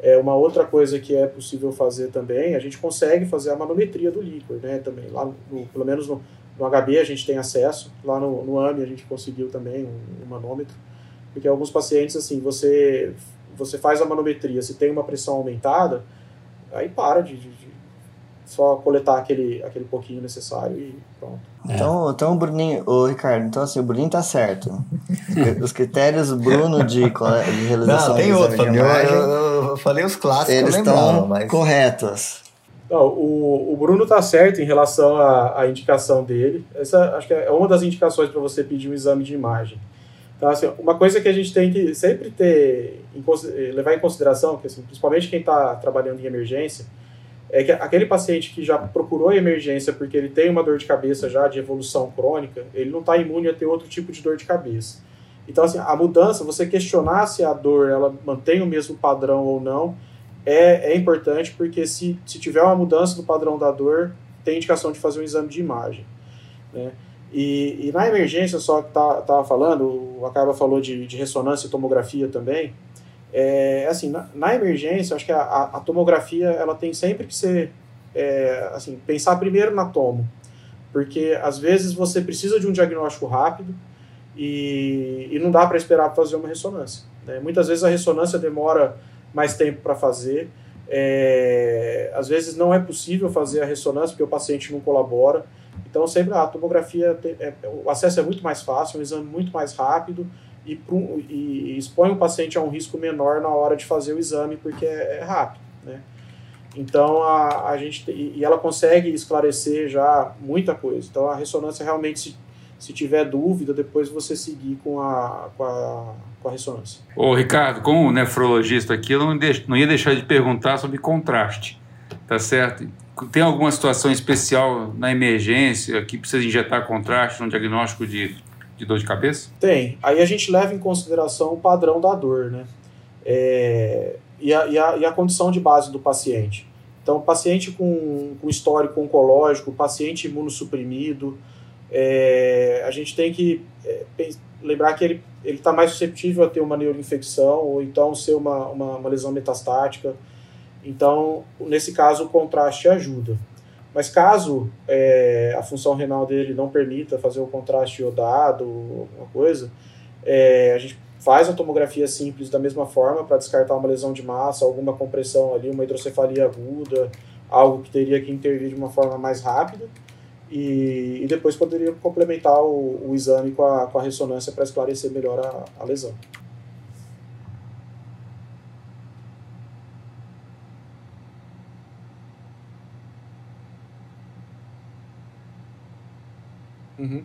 é uma outra coisa que é possível fazer também, a gente consegue fazer a manometria do líquor, né? Também lá, no, pelo menos no, no, HB a gente tem acesso, lá no, no AMI a gente conseguiu também um, um, manômetro, porque alguns pacientes assim, você você faz a manometria, se tem uma pressão aumentada, aí para de, de só coletar aquele, aquele pouquinho necessário e pronto. É. Então, então o Bruninho, o Ricardo, então assim, o Bruninho tá certo. Os critérios Bruno de, de realização Não, tem outro, Fabio. Eu, eu, falei os clássicos, eles estão mas... corretos. Não, o, o Bruno tá certo em relação à, à indicação dele. Essa acho que é uma das indicações para você pedir um exame de imagem. Então, assim, uma coisa que a gente tem que sempre ter, levar em consideração, que assim, principalmente quem está trabalhando em emergência, é que aquele paciente que já procurou a emergência porque ele tem uma dor de cabeça já de evolução crônica, ele não está imune a ter outro tipo de dor de cabeça. Então, assim, a mudança, você questionar se a dor ela mantém o mesmo padrão ou não, é, é importante porque se, se tiver uma mudança no padrão da dor, tem indicação de fazer um exame de imagem. Né? E, e na emergência, só que tá, tava falando, o Acaba falou de, de ressonância e tomografia também. É, assim, na, na emergência, acho que a, a, tomografia ela tem sempre que ser, é, assim, pensar primeiro na tomo, porque às vezes você precisa de um diagnóstico rápido e, e não dá para esperar fazer uma ressonância. Né? Muitas vezes a ressonância demora mais tempo para fazer, é, às vezes não é possível fazer a ressonância porque o paciente não colabora. Então, sempre a tomografia, tem, é, o acesso é muito mais fácil, é um exame muito mais rápido e, e, expõe o paciente a um risco menor na hora de fazer o exame, porque é, é rápido. Né? Então, a, a gente, e ela consegue esclarecer já muita coisa. Então, a ressonância realmente, se, se tiver dúvida, depois você seguir com a, com a, com a ressonância. Ô, Ricardo, como nefrologista aqui, eu não, deix, não ia deixar de perguntar sobre contraste, tá certo? Tem alguma situação especial na emergência que precisa injetar contraste no diagnóstico de, de dor de cabeça? Tem. Aí a gente leva em consideração o padrão da dor, né? É, e, a, e, a, e a condição de base do paciente. Então, paciente com, com histórico oncológico, paciente imunossuprimido, é, a gente tem que é, lembrar que ele está mais susceptível a ter uma neuroinfecção ou então ser uma, uma, uma lesão metastática. Então, nesse caso, o contraste ajuda. Mas caso é, a função renal dele não permita fazer o contraste iodado, alguma coisa, é, a gente faz a tomografia simples da mesma forma para descartar uma lesão de massa, alguma compressão ali, uma hidrocefalia aguda, algo que teria que intervir de uma forma mais rápida. E, e depois poderia complementar o, o, exame com a, com a ressonância para esclarecer melhor a, a lesão. Uhum.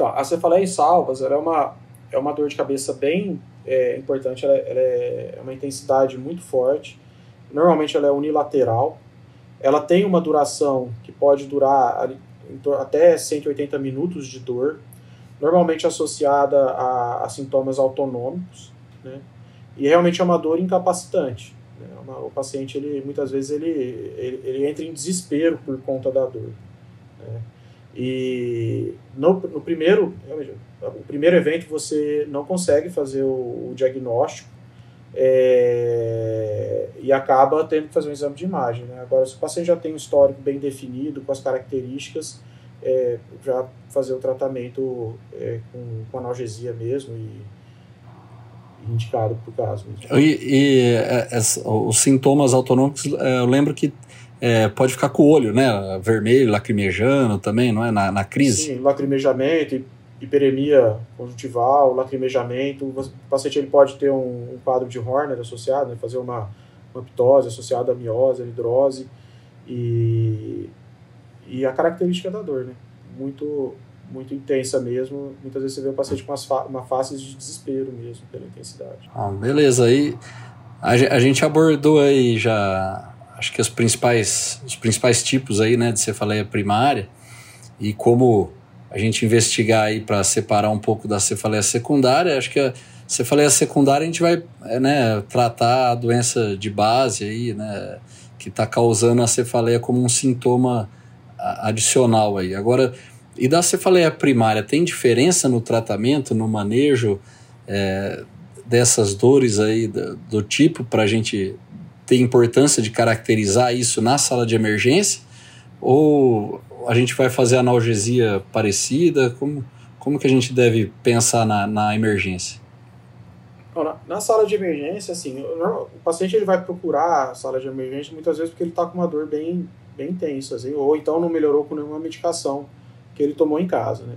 Então, a cefaleia em salvas é, uma, é uma dor de cabeça bem é, importante, ela, ela, é uma intensidade muito forte. Normalmente ela é unilateral. Ela tem uma duração que pode durar até 180 minutos de dor, normalmente associada a, a sintomas autonômicos, né? E realmente é uma dor incapacitante. Né? Uma, o paciente, ele, muitas vezes, ele, ele, ele, entra em desespero por conta da dor. Né? E no, no primeiro, o primeiro evento você não consegue fazer o, o diagnóstico é, e acaba tendo que fazer um exame de imagem. Né? Agora, se o paciente já tem um histórico bem definido, com as características, é, já fazer o tratamento é, com, com, analgesia mesmo e, e indicado para o caso. Mesmo. E, e é, os sintomas autonômicos, é, eu lembro que é, pode ficar com o olho, né? Vermelho, lacrimejando também, não é? Na, na crise. Sim, lacrimejamento, hiperemia conjuntival, lacrimejamento. O paciente ele pode ter um, um quadro de Horner associado, né? fazer uma, uma ptose associada à miose, anidrose. E, e a característica da dor, né? Muito, muito intensa mesmo. Muitas vezes você vê o paciente com fa uma face de desespero mesmo pela intensidade. Ah, beleza, aí a, a gente abordou aí já acho que os principais, os principais tipos aí, né, de cefaleia primária e como a gente investigar aí para separar um pouco da cefaleia secundária, acho que a cefaleia secundária a gente vai é, né, tratar a doença de base aí, né, que está causando a cefaleia como um sintoma adicional aí. Agora, e da cefaleia primária, tem diferença no tratamento, no manejo é, dessas dores aí do, do tipo para a gente tem importância de caracterizar isso na sala de emergência? Ou a gente vai fazer analgesia parecida? Como, como que a gente deve pensar na, na emergência? Na, na, sala de emergência, assim, o, o, paciente ele vai procurar a sala de emergência muitas vezes porque ele está com uma dor bem, bem intensa, assim, ou então não melhorou com nenhuma medicação que ele tomou em casa, né?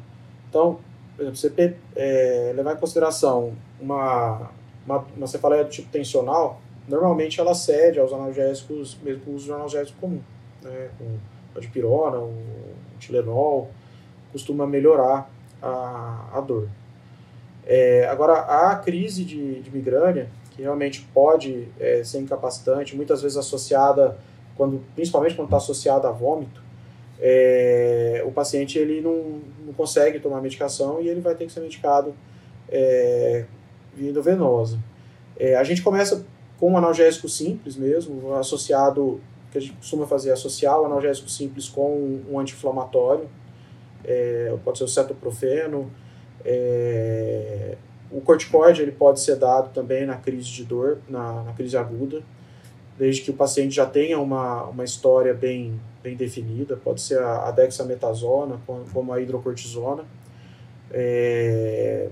Então, por exemplo, você é, levar em consideração uma, uma, uma cefaleia do tipo tensional, normalmente ela cede aos analgésicos, mesmo com o uso de analgésico comum, né, com dipirona, o Tilenol, costuma melhorar a, a dor. É, agora, a crise de, de migrânia, que realmente pode é, ser incapacitante, muitas vezes associada, quando, principalmente quando está associada a vômito, é, o paciente ele não, não consegue tomar medicação e ele vai ter que ser medicado é, vindo venosa. É, a gente começa com um analgésico simples mesmo, associado, que a gente costuma fazer, associar o analgésico simples com um anti-inflamatório, é, pode ser o cetoprofeno, é, o corticoide ele pode ser dado também na crise de dor, na, na crise aguda, desde que o paciente já tenha uma, uma história bem, bem definida, pode ser a, a dexametasona, como a hidrocortisona. É,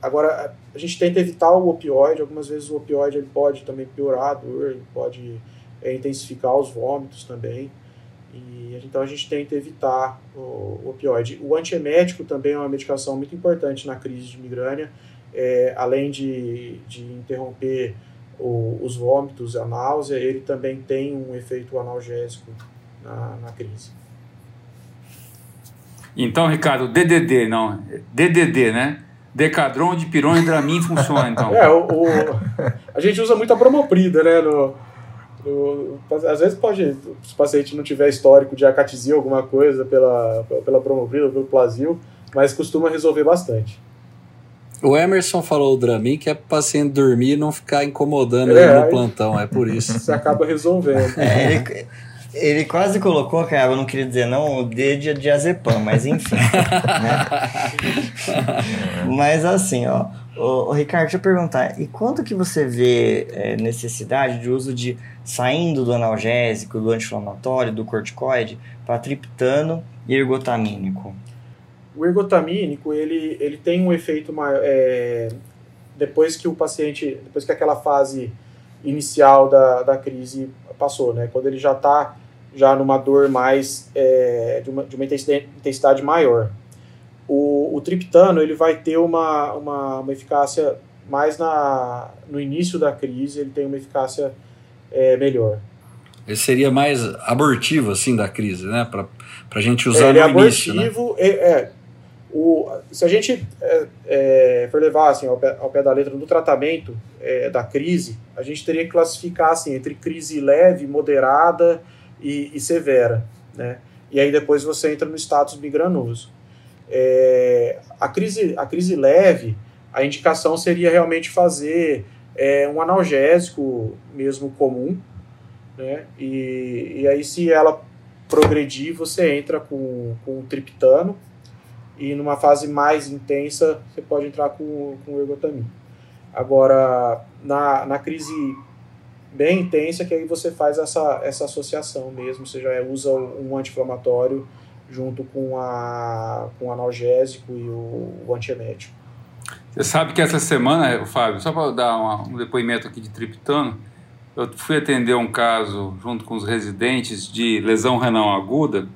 agora, a gente tenta evitar o opioide, algumas vezes o opioide ele pode também piorar a dor, ele pode é, intensificar os vômitos também, e então a gente tenta evitar o, o opioide. O antiemético também é uma medicação muito importante na crise de migrânia, é, além de, de interromper o, os vômitos, a náusea, ele também tem um efeito analgésico na, na crise. Então, Ricardo, DDD, não, DDD, né? Decadron, dipirona e Dramin funciona, então. É, o, o, a gente usa muito a bromoprida, né? No, no, às vezes pode, se o paciente não tiver histórico de acatisia, alguma coisa pela, pela bromoprida, pelo plasil, mas costuma resolver bastante. O Emerson falou o Dramin que é para o paciente dormir e não ficar incomodando é, ele no plantão, é por isso. Você acaba resolvendo. É, ele, ele, quase colocou, cara, eu não queria dizer não, o D de diazepam, mas enfim. né? mas assim, ó, o, o, Ricardo, deixa eu perguntar, e quanto que você vê é, necessidade de uso de, saindo do analgésico, do anti-inflamatório, do corticoide, para triptano e ergotamínico? O ergotamínico, ele, ele tem um efeito maior, é, depois que o paciente, depois que aquela fase inicial da, da crise passou, né? Quando ele já está já numa dor mais, é, de, uma, de uma intensidade maior. O, o triptano, ele vai ter uma, uma, uma eficácia mais na, no início da crise, ele tem uma eficácia é, melhor. Ele seria mais abortivo, assim, da crise, né? Para a gente usar é, ele no é início, né? abortivo, né? é, é o, se a gente é, é, for levar assim, ao, pé, ao pé da letra do tratamento é, da crise, a gente teria que classificar assim, entre crise leve, moderada e, e severa. Né? E aí depois você entra no status migranoso. É, a, crise, a crise leve, a indicação seria realmente fazer é, um analgésico mesmo comum, né? e, e aí se ela progredir, você entra com, com o triptano, e numa fase mais intensa você pode entrar com, com ergotamina. Agora, na, na crise bem intensa, que aí você faz essa, essa associação mesmo, você já usa um anti-inflamatório junto com, a, com o analgésico e o, o antiemético. Você sabe que essa semana, Fábio, só para dar uma, um depoimento aqui de triptano, eu fui atender um caso junto com os residentes de lesão renal aguda,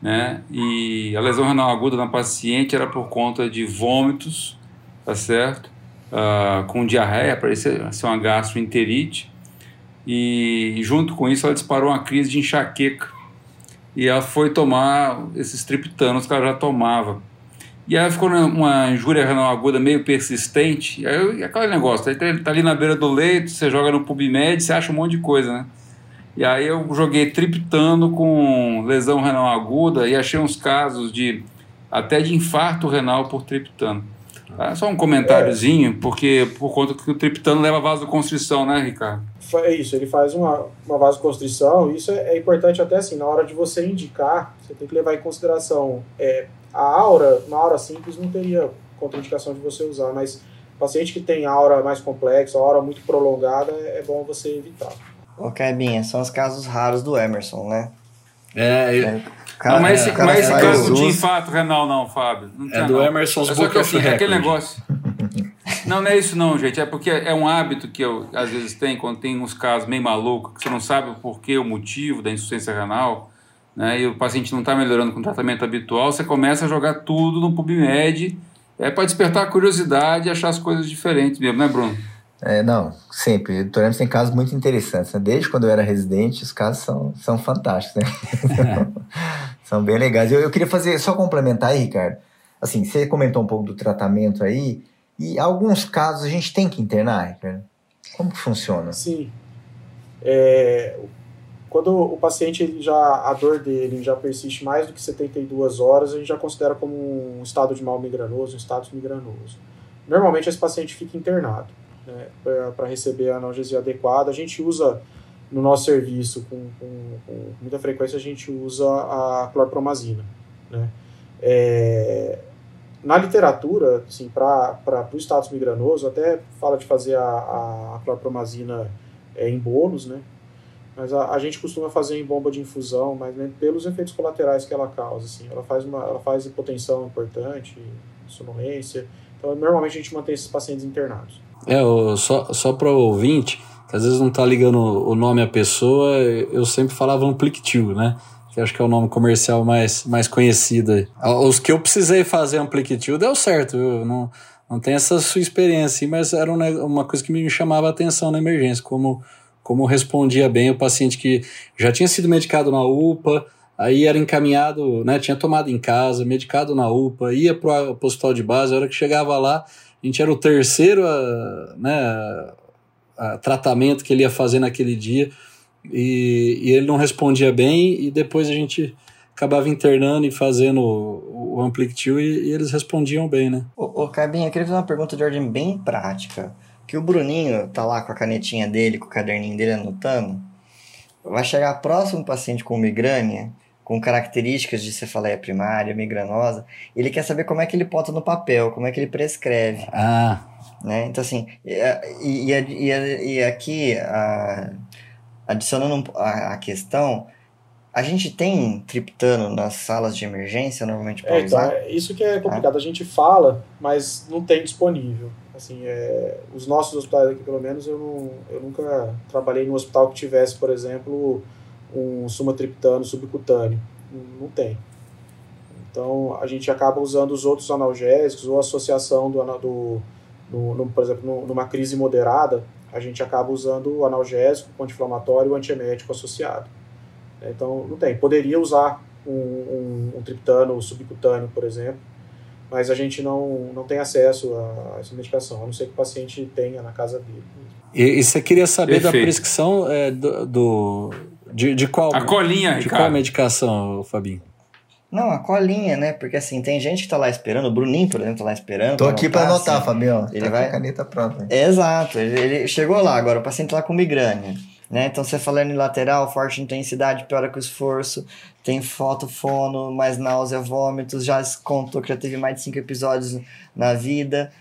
né? E a lesão renal aguda na paciente era por conta de vômitos, tá certo? Uh, com diarreia, parecia ser uma gastroenterite. E, junto com isso ela disparou uma crise de enxaqueca. E ela foi tomar esses triptanos que ela já tomava. E aí ficou uma injúria renal aguda meio persistente. E aí aquele negócio, tá, tá ali na beira do leito, você joga no PubMed, você acha um monte de coisa, né? E aí eu joguei triptano com lesão renal aguda e achei uns casos de até de infarto renal por triptano. Tá? Só um comentáriozinho, porque por conta que o triptano leva vasoconstrição, né, Ricardo? É isso, ele faz uma, uma vasoconstrição, isso é, é, importante até assim, na hora de você indicar, você tem que levar em consideração é, a aura, uma aura simples não teria contraindicação de você usar, mas paciente que tem aura mais complexa, aura muito prolongada, é, é bom você evitar. Ô, Kebinha, são os casos raros do Emerson, né? É, eu... É, cara, não, mas esse, mas esse caso de infarto renal, não, Fábio. Não é do não. Emerson é só que assim, é aquele negócio. Não, não é isso não, gente. É porque é um hábito que eu às vezes tenho quando tem uns casos meio malucos, que você não sabe o porquê, o motivo da insuficiência renal, né? E o paciente não está melhorando com o tratamento habitual, você começa a jogar tudo no PubMed, é para despertar a curiosidade e achar as coisas diferentes mesmo, né, Bruno? É, não, sempre. O Torremos tem casos muito interessantes. Né? Desde quando eu era residente, os casos são, são fantásticos, né? são bem legais. Eu, eu queria fazer, só complementar aí, Ricardo. Assim, você comentou um pouco do tratamento aí, e alguns casos a gente tem que internar, Ricardo? Como que funciona? Sim. É, quando o paciente ele já a dor dele já persiste mais do que 72 horas, a gente já considera como um estado de mal migranoso, um status migranoso. Normalmente esse paciente fica internado né, para receber a analgesia adequada. A gente usa no nosso serviço com, com, com muita frequência a gente usa a clorpromazina, né? É, na literatura, assim, para o status migranoso, até fala de fazer a, a clorpromazina é, em bolos, né? Mas a, a, gente costuma fazer em bomba de infusão, mas né, pelos efeitos colaterais que ela causa, assim. Ela faz, uma, ela faz hipotensão importante, sonolência. Então, normalmente a gente mantém esses pacientes internados. É, só, só para o ouvinte, que às vezes não tá ligando o nome à pessoa, eu sempre falava Ampliquitil, né? Que acho que é o nome comercial mais, mais conhecido aí. Os que eu precisei fazer Ampliquitil deu certo, viu? Não, não tem essa sua experiência, mas era uma coisa que me chamava a atenção na emergência, como, como respondia bem o paciente que já tinha sido medicado na UPA, aí era encaminhado, né, tinha tomado em casa, medicado na UPA, ia para o hospital de base, a hora que chegava lá, a gente era o terceiro a, né, a tratamento que ele ia fazer naquele dia e, e, ele não respondia bem e depois a gente acabava internando e fazendo o, o e, e, eles respondiam bem, né? Ô, ô Cabinha, eu queria fazer uma pergunta de ordem bem prática. Que o Bruninho tá lá com a canetinha dele, com o caderninho dele anotando, vai chegar próximo paciente com migrânia, com características de cefaleia primária, migranosa, ele quer saber como é que ele bota no papel, como é que ele prescreve. Ah, né? Então, assim, e, e, e, e aqui, a, adicionando a, a, questão, a gente tem triptano nas salas de emergência normalmente para é, usar? Então, é isso que é complicado. Ah. A gente fala, mas não tem disponível. Assim, é, os nossos hospitais aqui, pelo menos, eu, não, eu nunca trabalhei num hospital que tivesse, por exemplo, um sumatriptano subcutâneo. Não, tem. Então, a gente acaba usando os outros analgésicos ou associação do, do no, no, por exemplo, numa crise moderada, a gente acaba usando o analgésico, o anti-inflamatório e o antiemético associado. Então, não tem. Poderia usar um, um, um, triptano subcutâneo, por exemplo, mas a gente não, não tem acesso a, a essa medicação, a não ser que o paciente tenha na casa dele. E, e você queria saber Perfeito. da prescrição é, do, do, de, de qual? A colinha, De Ricardo. qual medicação, Fabinho? Não, a colinha, né? Porque assim, tem gente que tá lá esperando, o Bruninho, por exemplo, tá lá esperando. Tô aqui para anotar, assim, Fabião. Ele tá vai... com a caneta pronta. Exato, ele, ele, chegou lá agora, o paciente tá lá com migrânia. Né? Então, você falando unilateral, forte intensidade, piora com esforço, tem foto, fono, mais náusea, vômitos, já contou que já teve mais de cinco episódios na vida.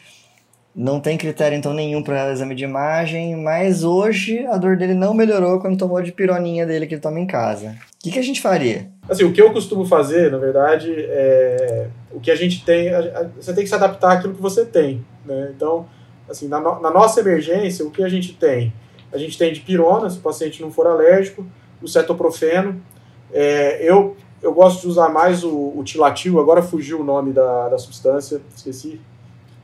Não tem critério, então, nenhum para exame de imagem, mas hoje a dor dele não melhorou quando tomou de pironinha dele que ele toma em casa. O que, que a gente faria? Assim, o que eu costumo fazer, na verdade, é o que a gente tem, você tem que se adaptar àquilo que você tem, né? Então, assim, na, no, na nossa emergência, o que a gente tem? A gente tem de pirona, se o paciente não for alérgico, o cetoprofeno. É, eu, eu gosto de usar mais o, o tilatil, agora fugiu o nome da, da substância, esqueci.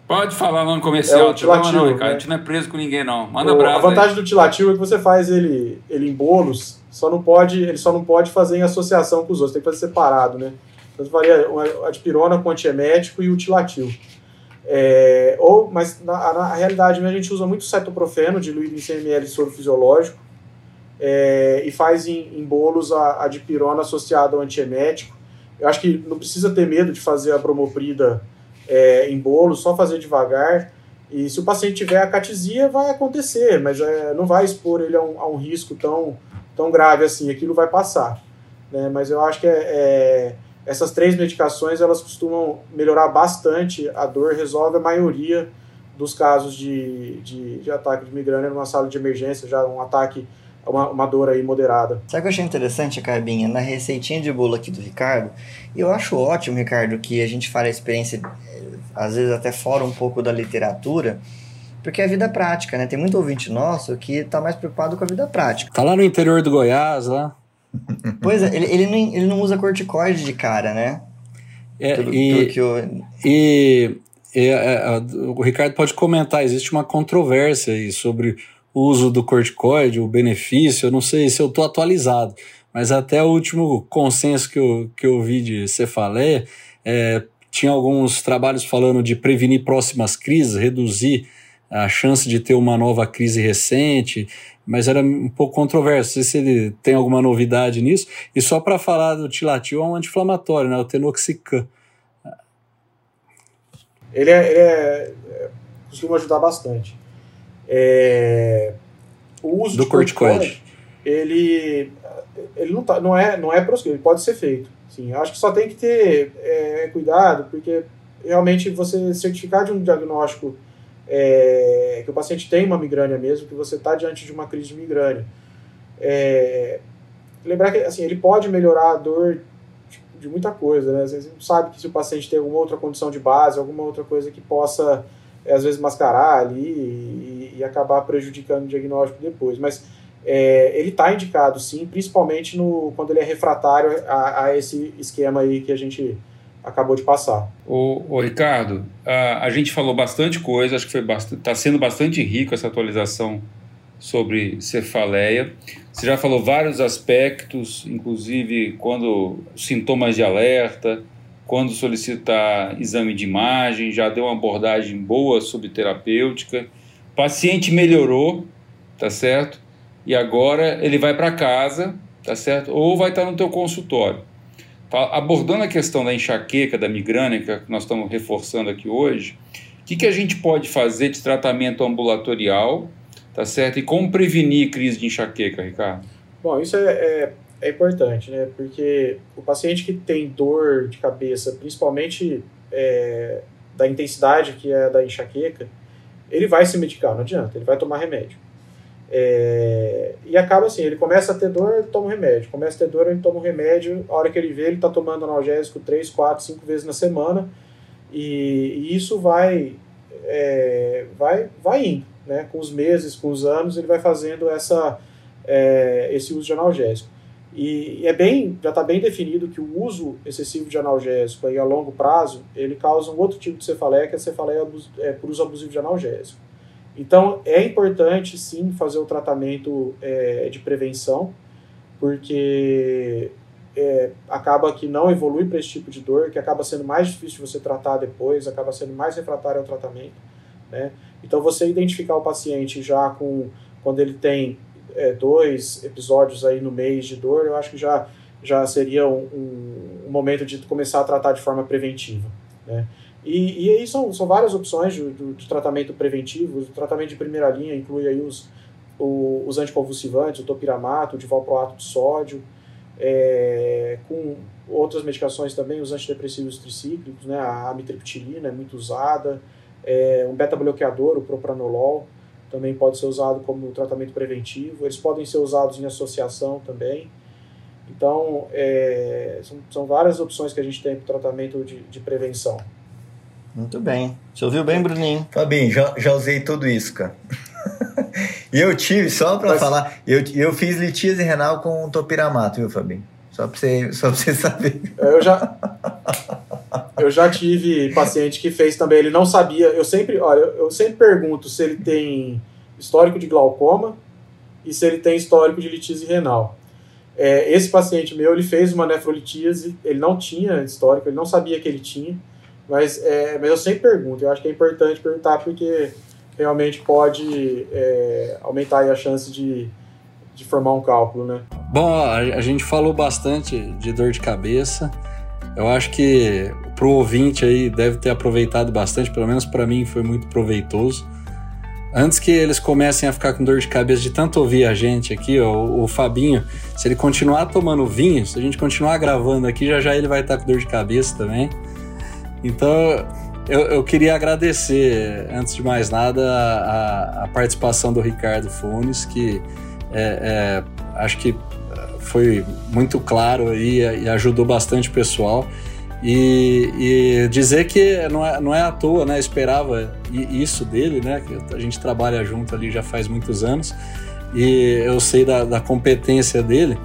Pode falar lá no comercial, é, o tilatil, não, Ricardo, né? a gente não é preso com ninguém não. Manda o, A vantagem aí. do tilatil é que você faz ele, ele em bolos, só não pode, ele só não pode fazer em associação com os outros, tem que fazer separado, né? Então faria a dipirona com antiemético e o tilatil. É, ou, mas na, na realidade a gente usa muito cetoprofeno diluído em 100 ml de soro fisiológico é, e faz em, em bolos a, a dipirona associada ao antiemético. Eu acho que não precisa ter medo de fazer a bromoprida é, em bolo, só fazer devagar. E se o paciente tiver a catisia, vai acontecer, mas é, não vai expor ele a um, a um, risco tão, tão grave assim, aquilo vai passar. Né? Mas eu acho que é, é, essas três medicações elas costumam melhorar bastante a dor, resolve a maioria dos casos de, de, de ataque de migrânia numa sala de emergência, já um ataque uma, uma dor aí moderada. Sabe o que eu achei interessante, Carbinha? Na receitinha de bolo aqui do Ricardo, eu acho ótimo, Ricardo, que a gente fale a experiência, às vezes até fora um pouco da literatura, porque é a vida prática, né? Tem muito ouvinte nosso que tá mais preocupado com a vida prática. Tá lá no interior do Goiás, lá. Pois é, ele, ele, não, ele não usa corticoide de cara, né? É, tudo, e, tudo eu... e, e é, é, o Ricardo pode comentar, existe uma controvérsia aí sobre uso do corticoide, o benefício, eu não sei se eu estou atualizado, mas até o último consenso que eu, que eu vi de cefaleia, é, tinha alguns trabalhos falando de prevenir próximas crises, reduzir a chance de ter uma nova crise recente, mas era um pouco controverso. Não sei se ele tem alguma novidade nisso. E só para falar do tilatil, é um anti-inflamatório, né? O tenoxicam. Ele, é, ele é, é, costuma ajudar bastante. É, o uso do corticoide, ele, ele não, tá, não é, não é proscrito, ele pode ser feito. Sim, acho que só tem que ter é, cuidado, porque realmente você certificar de um diagnóstico é, que o paciente tem uma migrânia mesmo, que você está diante de uma crise de migrânia. É, lembrar que assim, ele pode melhorar a dor de, de muita coisa, né? Você não sabe que se o paciente tem alguma outra condição de base, alguma outra coisa que possa, é, às vezes, mascarar ali e, e, acabar prejudicando o diagnóstico depois. Mas é, ele está indicado, sim, principalmente no, quando ele é refratário a, a esse esquema aí que a gente acabou de passar. Ô, ô Ricardo, a, a, gente falou bastante coisa, acho que está sendo bastante rico essa atualização sobre cefaleia. Você já falou vários aspectos, inclusive quando sintomas de alerta, quando solicitar exame de imagem, já deu uma abordagem boa sobre terapêutica. O paciente melhorou, tá certo? E agora ele vai para casa, tá certo? Ou vai estar no teu consultório abordando a questão da enxaqueca, da migrânia, que nós estamos reforçando aqui hoje, o que, que a gente pode fazer de tratamento ambulatorial, tá certo? E como prevenir crise de enxaqueca, Ricardo? Bom, isso é, é, é importante, né? Porque o paciente que tem dor de cabeça, principalmente é, da intensidade que é da enxaqueca, ele vai se medicar, não adianta, ele vai tomar remédio. É, e acaba assim, ele começa a ter dor, ele toma um remédio. Começa a ter dor, ele toma um remédio. A hora que ele vê, ele está tomando analgésico 3, 4, 5 vezes na semana. E, e isso vai, é, vai, vai indo. Né? Com os meses, com os anos, ele vai fazendo essa, é, esse uso de analgésico. E, e é bem, já está bem definido que o uso excessivo de analgésico aí a longo prazo, ele causa um outro tipo de cefaleia, que é a cefaleia é, por uso abusivo de analgésico. Então, é importante sim fazer o tratamento é, de prevenção, porque é, acaba que não evolui para esse tipo de dor, que acaba sendo mais difícil de você tratar depois, acaba sendo mais refratário ao tratamento. Né? Então, você identificar o paciente já com quando ele tem é, dois episódios aí no mês de dor, eu acho que já, já seria um, um, momento de começar a tratar de forma preventiva. Né? E, e aí são, são várias opções de, de, tratamento preventivo. O tratamento de primeira linha inclui aí os, o, os anticonvulsivantes, o topiramato, o divalproato de sódio, é, com outras medicações também, os antidepressivos tricíclicos, né, a amitriptilina é muito usada, é, um beta-bloqueador, o propranolol, também pode ser usado como tratamento preventivo. Eles podem ser usados em associação também. Então, é, são, são várias opções que a gente tem para tratamento de, de prevenção. Muito bem. Você ouviu bem, Bruninho? Fabinho, já, já usei tudo isso, cara. e eu tive, só pra Mas... falar, eu, eu fiz litíase renal com topiramato, viu, Fabinho? Só pra você, só pra você saber. Eu já, eu já tive paciente que fez também, ele não sabia. Eu sempre, olha, eu sempre pergunto se ele tem histórico de glaucoma e se ele tem histórico de litíase renal. É, esse paciente meu, ele fez uma nefrolitíase, ele não tinha histórico, ele não sabia que ele tinha. Mas, é, mas eu sempre pergunto, eu acho que é importante perguntar porque realmente pode é, aumentar a chance de, de formar um cálculo, né? Bom, a, gente falou bastante de dor de cabeça. Eu acho que para o ouvinte aí deve ter aproveitado bastante, pelo menos para mim foi muito proveitoso. Antes que eles comecem a ficar com dor de cabeça de tanto ouvir a gente aqui, ó, o, o Fabinho, se ele continuar tomando vinho, se a gente continuar gravando aqui, já já ele vai estar com dor de cabeça também. Então, eu, eu, queria agradecer, antes de mais nada, a, a participação do Ricardo Funes, que é, é, acho que foi muito claro aí e ajudou bastante o pessoal. E, e, dizer que não é, não é à toa, né? Esperava isso dele, né? A gente trabalha junto ali já faz muitos anos e eu sei da, da competência dele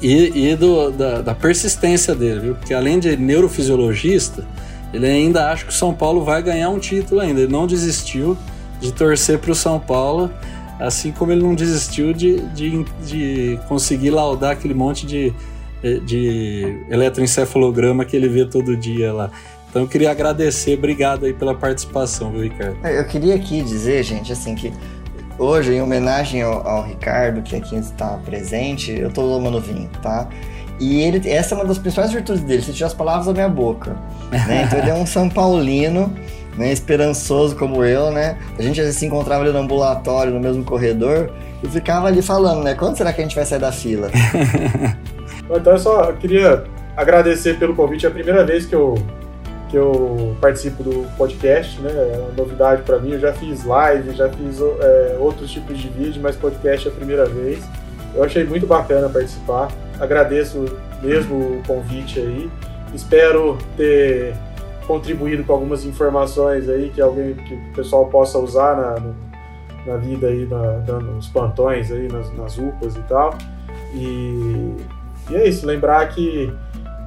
e, e do, da, da persistência dele, viu? Porque além de neurofisiologista, ele ainda acha que o São Paulo vai ganhar um título ainda. Ele não desistiu de torcer para o São Paulo, assim como ele não desistiu de, de, de conseguir laudar aquele monte de, de eletroencefalograma que ele vê todo dia lá. Então eu queria agradecer, obrigado aí pela participação, viu, Ricardo? Eu queria aqui dizer, gente, assim, que hoje, em homenagem ao, ao Ricardo, que aqui está presente, eu tô tomando vinho, tá? E ele, essa é uma das principais virtudes dele, você tira as palavras da minha boca. Né? Então ele é um São Paulino, né, esperançoso como eu, né? A gente se encontrava ali no ambulatório, no mesmo corredor, e ficava ali falando, né? Quando será que a gente vai sair da fila? então eu só queria agradecer pelo convite. É a primeira vez que eu, que eu participo do podcast, né? É uma novidade para mim. Eu já fiz live, já fiz é, outros tipos de vídeo, mas podcast é a primeira vez. Eu achei muito bacana participar. Agradeço mesmo o convite aí. Espero ter contribuído com algumas informações aí que alguém que o pessoal possa usar na, na vida aí, na, nos plantões aí, nas, nas UPAs e tal. E, e é isso, lembrar que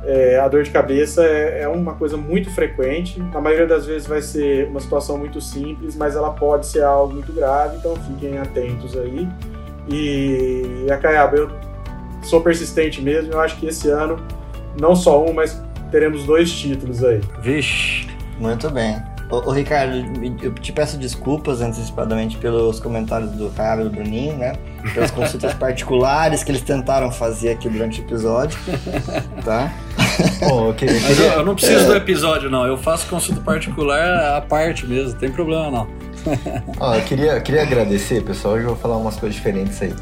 é, a dor de cabeça é, é, uma coisa muito frequente. Na maioria das vezes vai ser uma situação muito simples, mas ela pode ser algo muito grave, então fiquem atentos aí. E, e a Caiaba, eu sou persistente mesmo, eu acho que esse ano, não só um, mas teremos dois títulos aí. Vixe! Muito bem. Ô, ô, Ricardo, eu te peço desculpas antecipadamente pelos comentários do Caio e do Bruninho, né? Pelas consultas particulares que eles tentaram fazer aqui durante o episódio, tá? Bom, okay. Mas eu, eu, não preciso do episódio, não. Eu faço consulta particular à parte mesmo, não tem problema não. Ó, eu queria, queria agradecer, pessoal. Hoje eu vou falar umas coisas diferentes aí.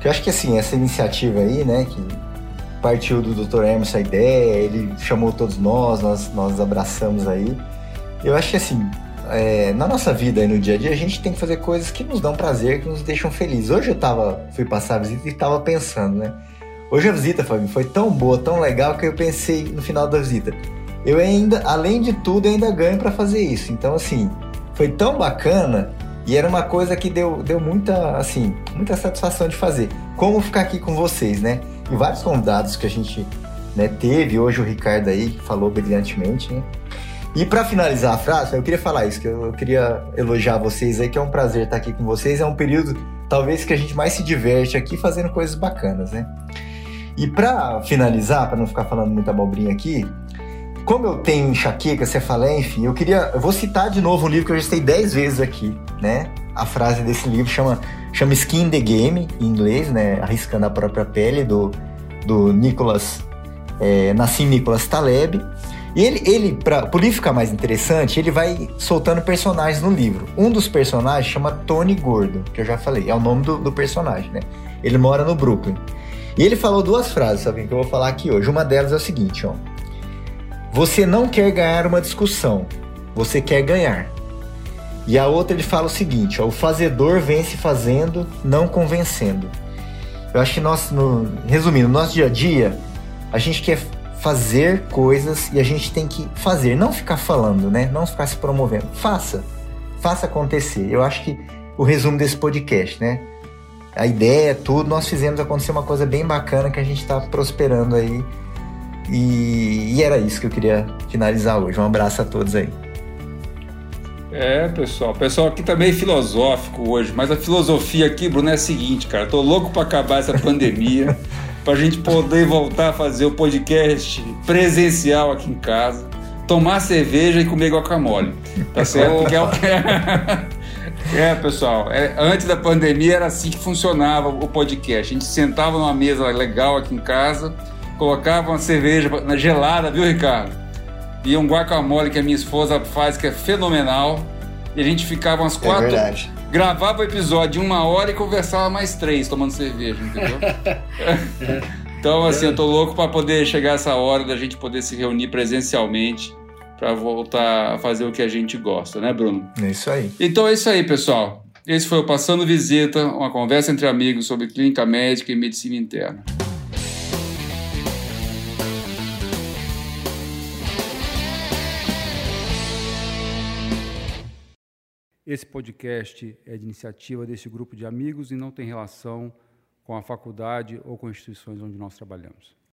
Que eu acho que assim, essa iniciativa aí, né, que partiu do Dr. Emerson a ideia, ele chamou todos nós, nós, nós abraçamos aí. Eu acho que assim, é, na nossa vida e no dia a dia, a gente tem que fazer coisas que nos dão prazer, que nos deixam felizes. Hoje eu tava, fui passar a visita e tava pensando, né? Hoje a visita, Fábio, foi tão boa, tão legal, que eu pensei no final da visita. Eu ainda, além de tudo, ainda ganho para fazer isso. Então, assim, foi tão bacana e era uma coisa que deu, deu muita, assim, muita satisfação de fazer. Como ficar aqui com vocês, né? E vários convidados que a gente né, teve, hoje o Ricardo aí, falou brilhantemente, né? E para finalizar a frase, eu queria falar isso, que eu queria elogiar vocês aí, que é um prazer estar aqui com vocês. É um período, talvez, que a gente mais se diverte aqui fazendo coisas bacanas, né? E para finalizar, para não ficar falando muita abobrinha aqui, como eu tenho enxaqueca, cefaleia, enfim, eu queria. Eu vou citar de novo um livro que eu já citei 10 vezes aqui, né? A frase desse livro chama, chama Skin the Game, em inglês, né? Arriscando a própria pele, do, do Nicholas. É, Nassim Nicholas Taleb. E ele, ele para livro ficar mais interessante, ele vai soltando personagens no livro. Um dos personagens chama Tony Gordo, que eu já falei, é o nome do, do personagem, né? Ele mora no Brooklyn. E ele falou duas frases, sabe, que eu vou falar aqui hoje. Uma delas é o seguinte, ó. Você não quer ganhar uma discussão, você quer ganhar. E a outra ele fala o seguinte, ó, o fazedor vence fazendo, não convencendo. Eu acho que nós, no, resumindo, no nosso dia a dia, a gente quer fazer coisas e a gente tem que fazer, não ficar falando, né? Não ficar se promovendo. Faça, faça acontecer. Eu acho que o resumo desse podcast, né? A ideia, tudo, nós fizemos acontecer uma coisa bem bacana que a gente está prosperando aí. E, e era isso que eu queria finalizar hoje. Um abraço a todos aí. É, pessoal. O pessoal aqui tá meio filosófico hoje, mas a filosofia aqui, Bruno, é a seguinte, cara. Tô louco para acabar essa pandemia. para a gente poder voltar a fazer o podcast presencial aqui em casa, tomar cerveja e comer guacamole. Tá certo? é, o que é. é, pessoal, é, antes da pandemia era assim que funcionava o podcast. A gente sentava numa mesa legal aqui em casa, colocava uma cerveja na gelada, viu, Ricardo? E um guacamole que a minha esposa faz, que é fenomenal. E a gente ficava umas é quatro. É verdade gravava o episódio de uma hora e conversava mais três tomando cerveja, entendeu? então, assim, eu tô louco para poder chegar essa hora da gente poder se reunir presencialmente para voltar a fazer o que a gente gosta, né, Bruno? É isso aí. Então é isso aí, pessoal. Esse foi o Passando Visita, uma conversa entre amigos sobre clínica médica e medicina interna. Esse podcast é de iniciativa desse grupo de amigos e não tem relação com a faculdade ou com instituições onde nós trabalhamos.